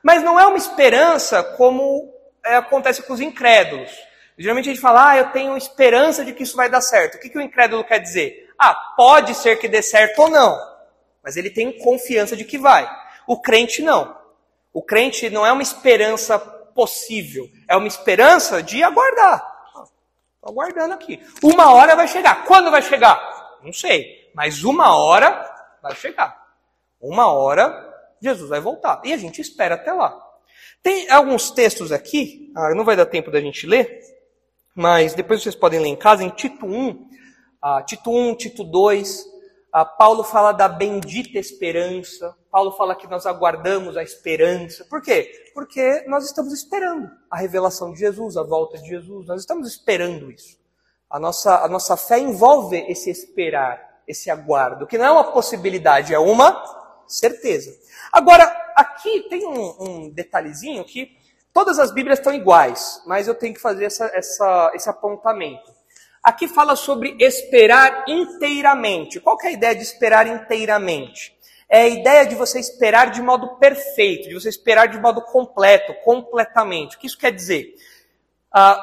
Mas não é uma esperança como é, acontece com os incrédulos. Geralmente a gente fala, ah, eu tenho esperança de que isso vai dar certo. O que, que o incrédulo quer dizer? Ah, pode ser que dê certo ou não, mas ele tem confiança de que vai. O crente não. O crente não é uma esperança possível, é uma esperança de aguardar. Estou aguardando aqui. Uma hora vai chegar. Quando vai chegar? Não sei, mas uma hora vai chegar. Uma hora Jesus vai voltar. E a gente espera até lá. Tem alguns textos aqui, ah, não vai dar tempo da gente ler, mas depois vocês podem ler em casa, em Tito 1, ah, Tito 1, Tito 2, ah, Paulo fala da bendita esperança, Paulo fala que nós aguardamos a esperança. Por quê? Porque nós estamos esperando a revelação de Jesus, a volta de Jesus, nós estamos esperando isso. A nossa, a nossa fé envolve esse esperar, esse aguardo, que não é uma possibilidade, é uma certeza. Agora, aqui tem um, um detalhezinho que todas as Bíblias estão iguais, mas eu tenho que fazer essa, essa, esse apontamento. Aqui fala sobre esperar inteiramente. Qual é a ideia de esperar inteiramente? É a ideia de você esperar de modo perfeito, de você esperar de modo completo, completamente. O que isso quer dizer? Ah,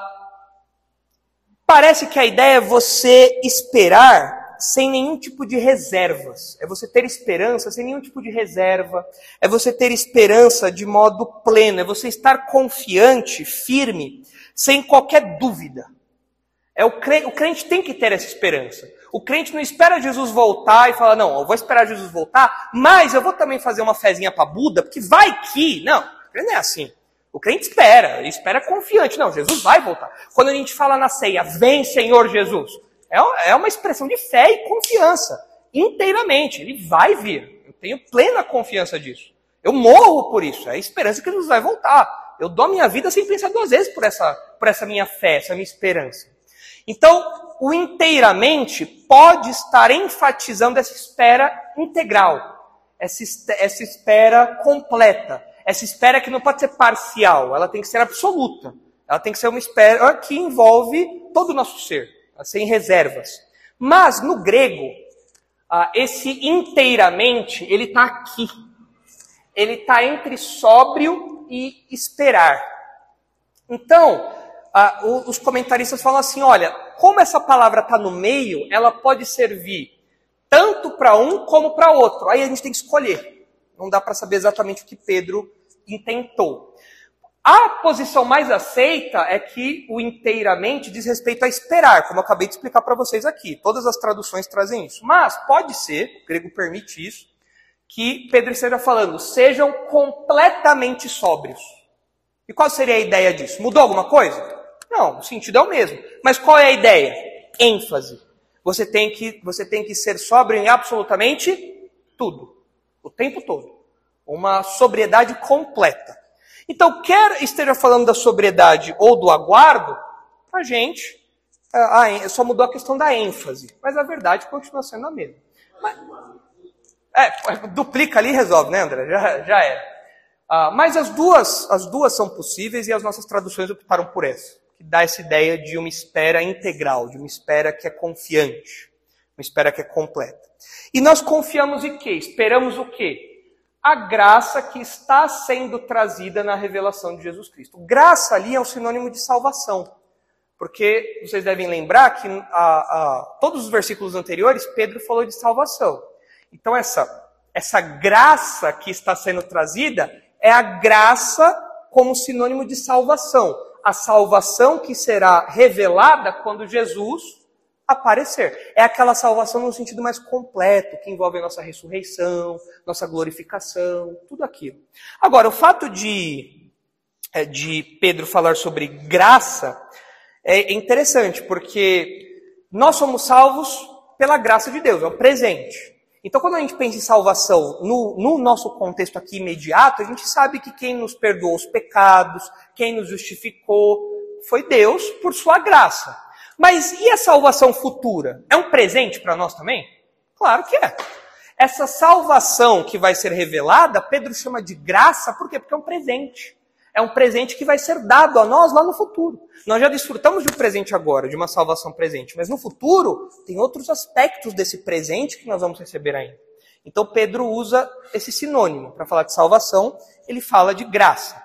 parece que a ideia é você esperar sem nenhum tipo de reservas. É você ter esperança sem nenhum tipo de reserva. É você ter esperança de modo pleno. É você estar confiante, firme, sem qualquer dúvida. É o crente, o crente tem que ter essa esperança. O crente não espera Jesus voltar e fala, não, eu vou esperar Jesus voltar, mas eu vou também fazer uma fezinha para Buda, porque vai que. Não, não é assim. O crente espera, espera confiante. Não, Jesus vai voltar. Quando a gente fala na ceia, vem Senhor Jesus, é, é uma expressão de fé e confiança. Inteiramente, ele vai vir. Eu tenho plena confiança disso. Eu morro por isso. É a esperança que Jesus vai voltar. Eu dou a minha vida sem pensar duas vezes por essa, por essa minha fé, essa minha esperança. Então, o inteiramente pode estar enfatizando essa espera integral, essa, essa espera completa, essa espera que não pode ser parcial, ela tem que ser absoluta. Ela tem que ser uma espera que envolve todo o nosso ser, sem reservas. Mas no grego, esse inteiramente, ele está aqui. Ele está entre sóbrio e esperar. Então, os comentaristas falam assim: olha, como essa palavra está no meio, ela pode servir tanto para um como para outro. Aí a gente tem que escolher. Não dá para saber exatamente o que Pedro intentou. A posição mais aceita é que o inteiramente diz respeito a esperar, como eu acabei de explicar para vocês aqui. Todas as traduções trazem isso. Mas pode ser, o grego permite isso, que Pedro esteja falando, sejam completamente sóbrios. E qual seria a ideia disso? Mudou alguma coisa? Não, o sentido é o mesmo. Mas qual é a ideia? ênfase. Você tem que, você tem que ser sóbrio em absolutamente tudo, o tempo todo. Uma sobriedade completa. Então, quer esteja falando da sobriedade ou do aguardo, a gente a, só mudou a questão da ênfase, mas a verdade continua sendo a mesma. Mas, é, duplica ali e resolve, né, André? Já, já era. Ah, mas as duas, as duas são possíveis e as nossas traduções optaram por essa que dá essa ideia de uma espera integral, de uma espera que é confiante, uma espera que é completa. E nós confiamos em quê? Esperamos o quê? A graça que está sendo trazida na revelação de Jesus Cristo. Graça ali é um sinônimo de salvação. Porque vocês devem lembrar que a, a, todos os versículos anteriores, Pedro falou de salvação. Então, essa, essa graça que está sendo trazida é a graça como sinônimo de salvação a salvação que será revelada quando Jesus aparecer. É aquela salvação no sentido mais completo, que envolve a nossa ressurreição, nossa glorificação, tudo aquilo. Agora, o fato de, é, de Pedro falar sobre graça é interessante, porque nós somos salvos pela graça de Deus, é o presente. Então, quando a gente pensa em salvação no, no, nosso contexto aqui imediato, a gente sabe que quem nos perdoou os pecados, quem nos justificou, foi Deus por sua graça. Mas e a salvação futura? É um presente para nós também? Claro que é. Essa salvação que vai ser revelada, Pedro chama de graça, por quê? Porque é um presente é um presente que vai ser dado a nós lá no futuro. Nós já desfrutamos de um presente agora, de uma salvação presente, mas no futuro tem outros aspectos desse presente que nós vamos receber ainda. Então Pedro usa esse sinônimo para falar de salvação, ele fala de graça.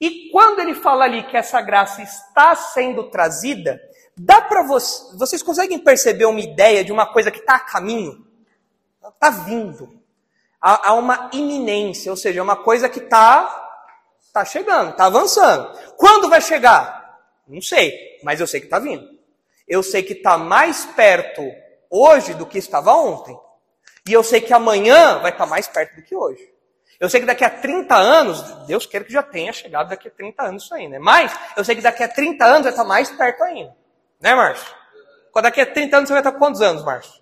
E quando ele fala ali que essa graça está sendo trazida, dá para vocês, vocês conseguem perceber uma ideia de uma coisa que está a caminho? Está vindo. Há, há uma iminência, ou seja, uma coisa que está Está chegando, está avançando. Quando vai chegar? Não sei, mas eu sei que está vindo. Eu sei que está mais perto hoje do que estava ontem. E eu sei que amanhã vai estar tá mais perto do que hoje. Eu sei que daqui a 30 anos, Deus quer que já tenha chegado daqui a 30 anos isso aí, né? Mas eu sei que daqui a 30 anos vai estar tá mais perto ainda. Né, Márcio? Daqui a 30 anos você vai estar tá com quantos anos, Márcio?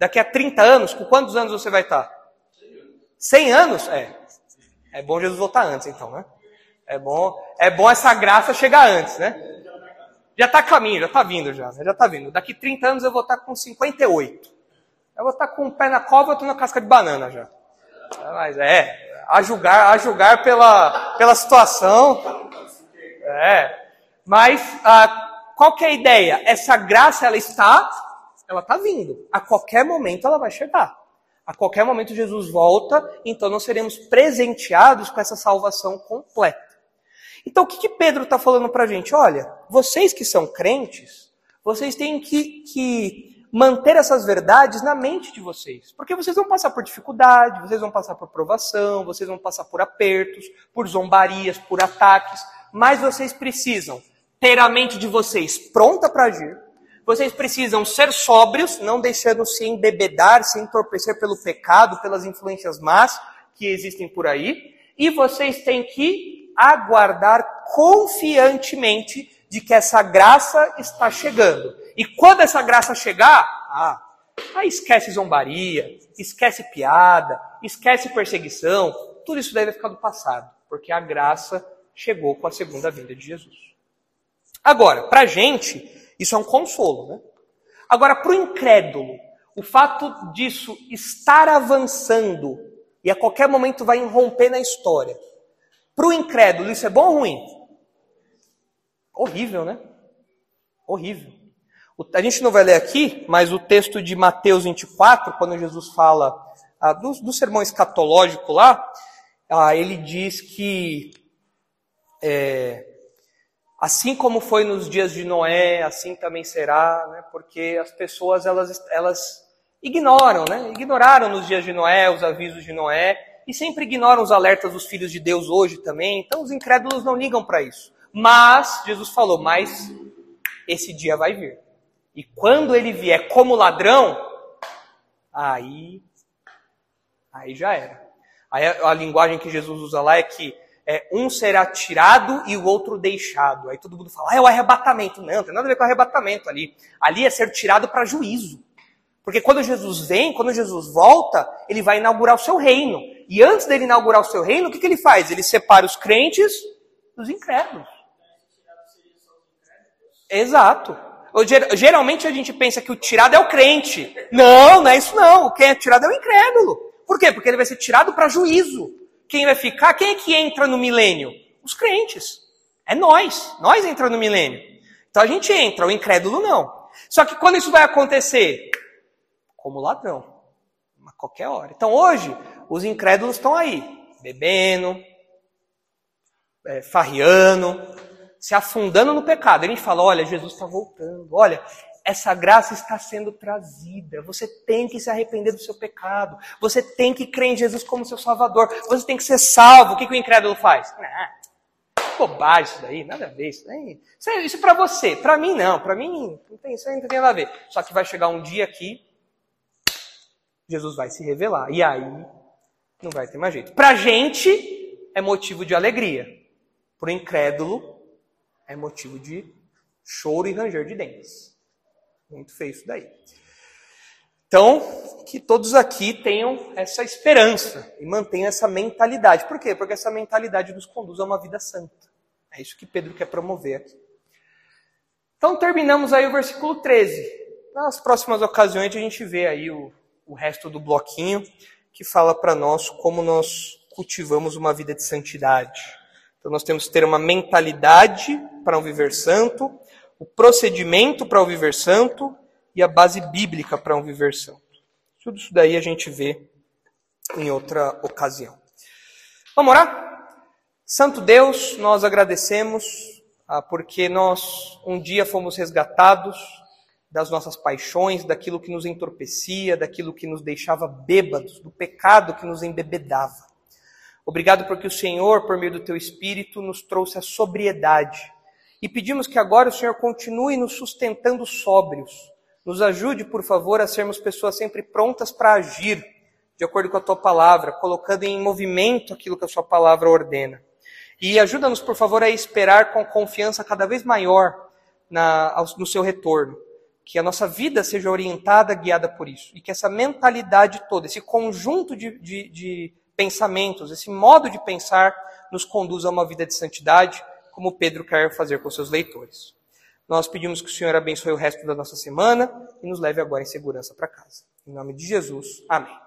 Daqui a 30 anos, com quantos anos você vai estar? 100 anos? É. É bom Jesus voltar antes, então, né? É bom, é bom essa graça chegar antes, né? Já está a caminho, já está vindo já, né? já está vindo. Daqui 30 anos eu vou estar tá com 58. Eu vou estar tá com o pé na cova, eu estou na casca de banana já. Mas é, a julgar, a julgar pela, pela situação. É. Mas a, qual que é a ideia? Essa graça ela está, ela está vindo. A qualquer momento ela vai chegar. A qualquer momento Jesus volta, então nós seremos presenteados com essa salvação completa. Então o que, que Pedro está falando para a gente? Olha, vocês que são crentes, vocês têm que, que manter essas verdades na mente de vocês. Porque vocês vão passar por dificuldade, vocês vão passar por provação, vocês vão passar por apertos, por zombarias, por ataques, mas vocês precisam ter a mente de vocês pronta para agir. Vocês precisam ser sóbrios, não deixando se embebedar, se entorpecer pelo pecado, pelas influências más que existem por aí. E vocês têm que aguardar confiantemente de que essa graça está chegando. E quando essa graça chegar, ah, aí esquece zombaria, esquece piada, esquece perseguição, tudo isso deve ficar do passado, porque a graça chegou com a segunda vinda de Jesus. Agora, para a gente, isso é um consolo, né? Agora, para o incrédulo, o fato disso estar avançando e a qualquer momento vai irromper na história, para o incrédulo, isso é bom ou ruim? Horrível, né? Horrível. A gente não vai ler aqui, mas o texto de Mateus 24, quando Jesus fala ah, do, do sermão escatológico lá, ah, ele diz que é, assim como foi nos dias de Noé, assim também será, né? porque as pessoas elas, elas ignoram, né? ignoraram nos dias de Noé os avisos de Noé e sempre ignoram os alertas dos filhos de Deus hoje também. Então os incrédulos não ligam para isso. Mas Jesus falou: Mas esse dia vai vir. E quando ele vier como ladrão, aí, aí já era. Aí a, a linguagem que Jesus usa lá é que é, um será tirado e o outro deixado. Aí todo mundo fala, ah, é o arrebatamento. Não, não tem nada a ver com arrebatamento ali. Ali é ser tirado para juízo. Porque quando Jesus vem, quando Jesus volta, ele vai inaugurar o seu reino. E antes dele inaugurar o seu reino, o que, que ele faz? Ele separa os crentes dos incrédulos. Exato. Geralmente a gente pensa que o tirado é o crente. Não, não é isso não. Quem é tirado é o incrédulo. Por quê? Porque ele vai ser tirado para juízo. Quem vai ficar? Quem é que entra no milênio? Os crentes. É nós. Nós entramos no milênio. Então a gente entra, o incrédulo não. Só que quando isso vai acontecer? Como ladrão. A qualquer hora. Então hoje, os incrédulos estão aí, bebendo, é, farriando, se afundando no pecado. Ele fala: olha, Jesus está voltando, olha, essa graça está sendo trazida. Você tem que se arrepender do seu pecado. Você tem que crer em Jesus como seu Salvador. Você tem que ser salvo. O que, que o incrédulo faz? Ah, bobagem isso daí, nada a ver. Isso, daí. isso, é, isso para você. Para mim, não. Para mim, não tem, isso não tem nada a ver. Só que vai chegar um dia que Jesus vai se revelar. E aí, não vai ter mais jeito. Para gente, é motivo de alegria. Para o incrédulo, é motivo de choro e ranger de dentes. Muito feio isso daí. Então, que todos aqui tenham essa esperança e mantenham essa mentalidade. Por quê? Porque essa mentalidade nos conduz a uma vida santa. É isso que Pedro quer promover aqui. Então, terminamos aí o versículo 13. Nas próximas ocasiões, a gente vê aí o, o resto do bloquinho que fala para nós como nós cultivamos uma vida de santidade. Então nós temos que ter uma mentalidade para um viver santo, o procedimento para um viver santo e a base bíblica para um viver santo. Tudo isso daí a gente vê em outra ocasião. Vamos orar? Santo Deus, nós agradecemos ah, porque nós um dia fomos resgatados das nossas paixões, daquilo que nos entorpecia, daquilo que nos deixava bêbados, do pecado que nos embebedava. Obrigado porque o Senhor, por meio do teu Espírito, nos trouxe a sobriedade. E pedimos que agora o Senhor continue nos sustentando sóbrios. Nos ajude, por favor, a sermos pessoas sempre prontas para agir, de acordo com a tua palavra, colocando em movimento aquilo que a sua palavra ordena. E ajuda-nos, por favor, a esperar com confiança cada vez maior na, no seu retorno. Que a nossa vida seja orientada, guiada por isso. E que essa mentalidade toda, esse conjunto de, de, de pensamentos, esse modo de pensar nos conduz a uma vida de santidade, como Pedro quer fazer com seus leitores. Nós pedimos que o Senhor abençoe o resto da nossa semana e nos leve agora em segurança para casa. Em nome de Jesus, amém.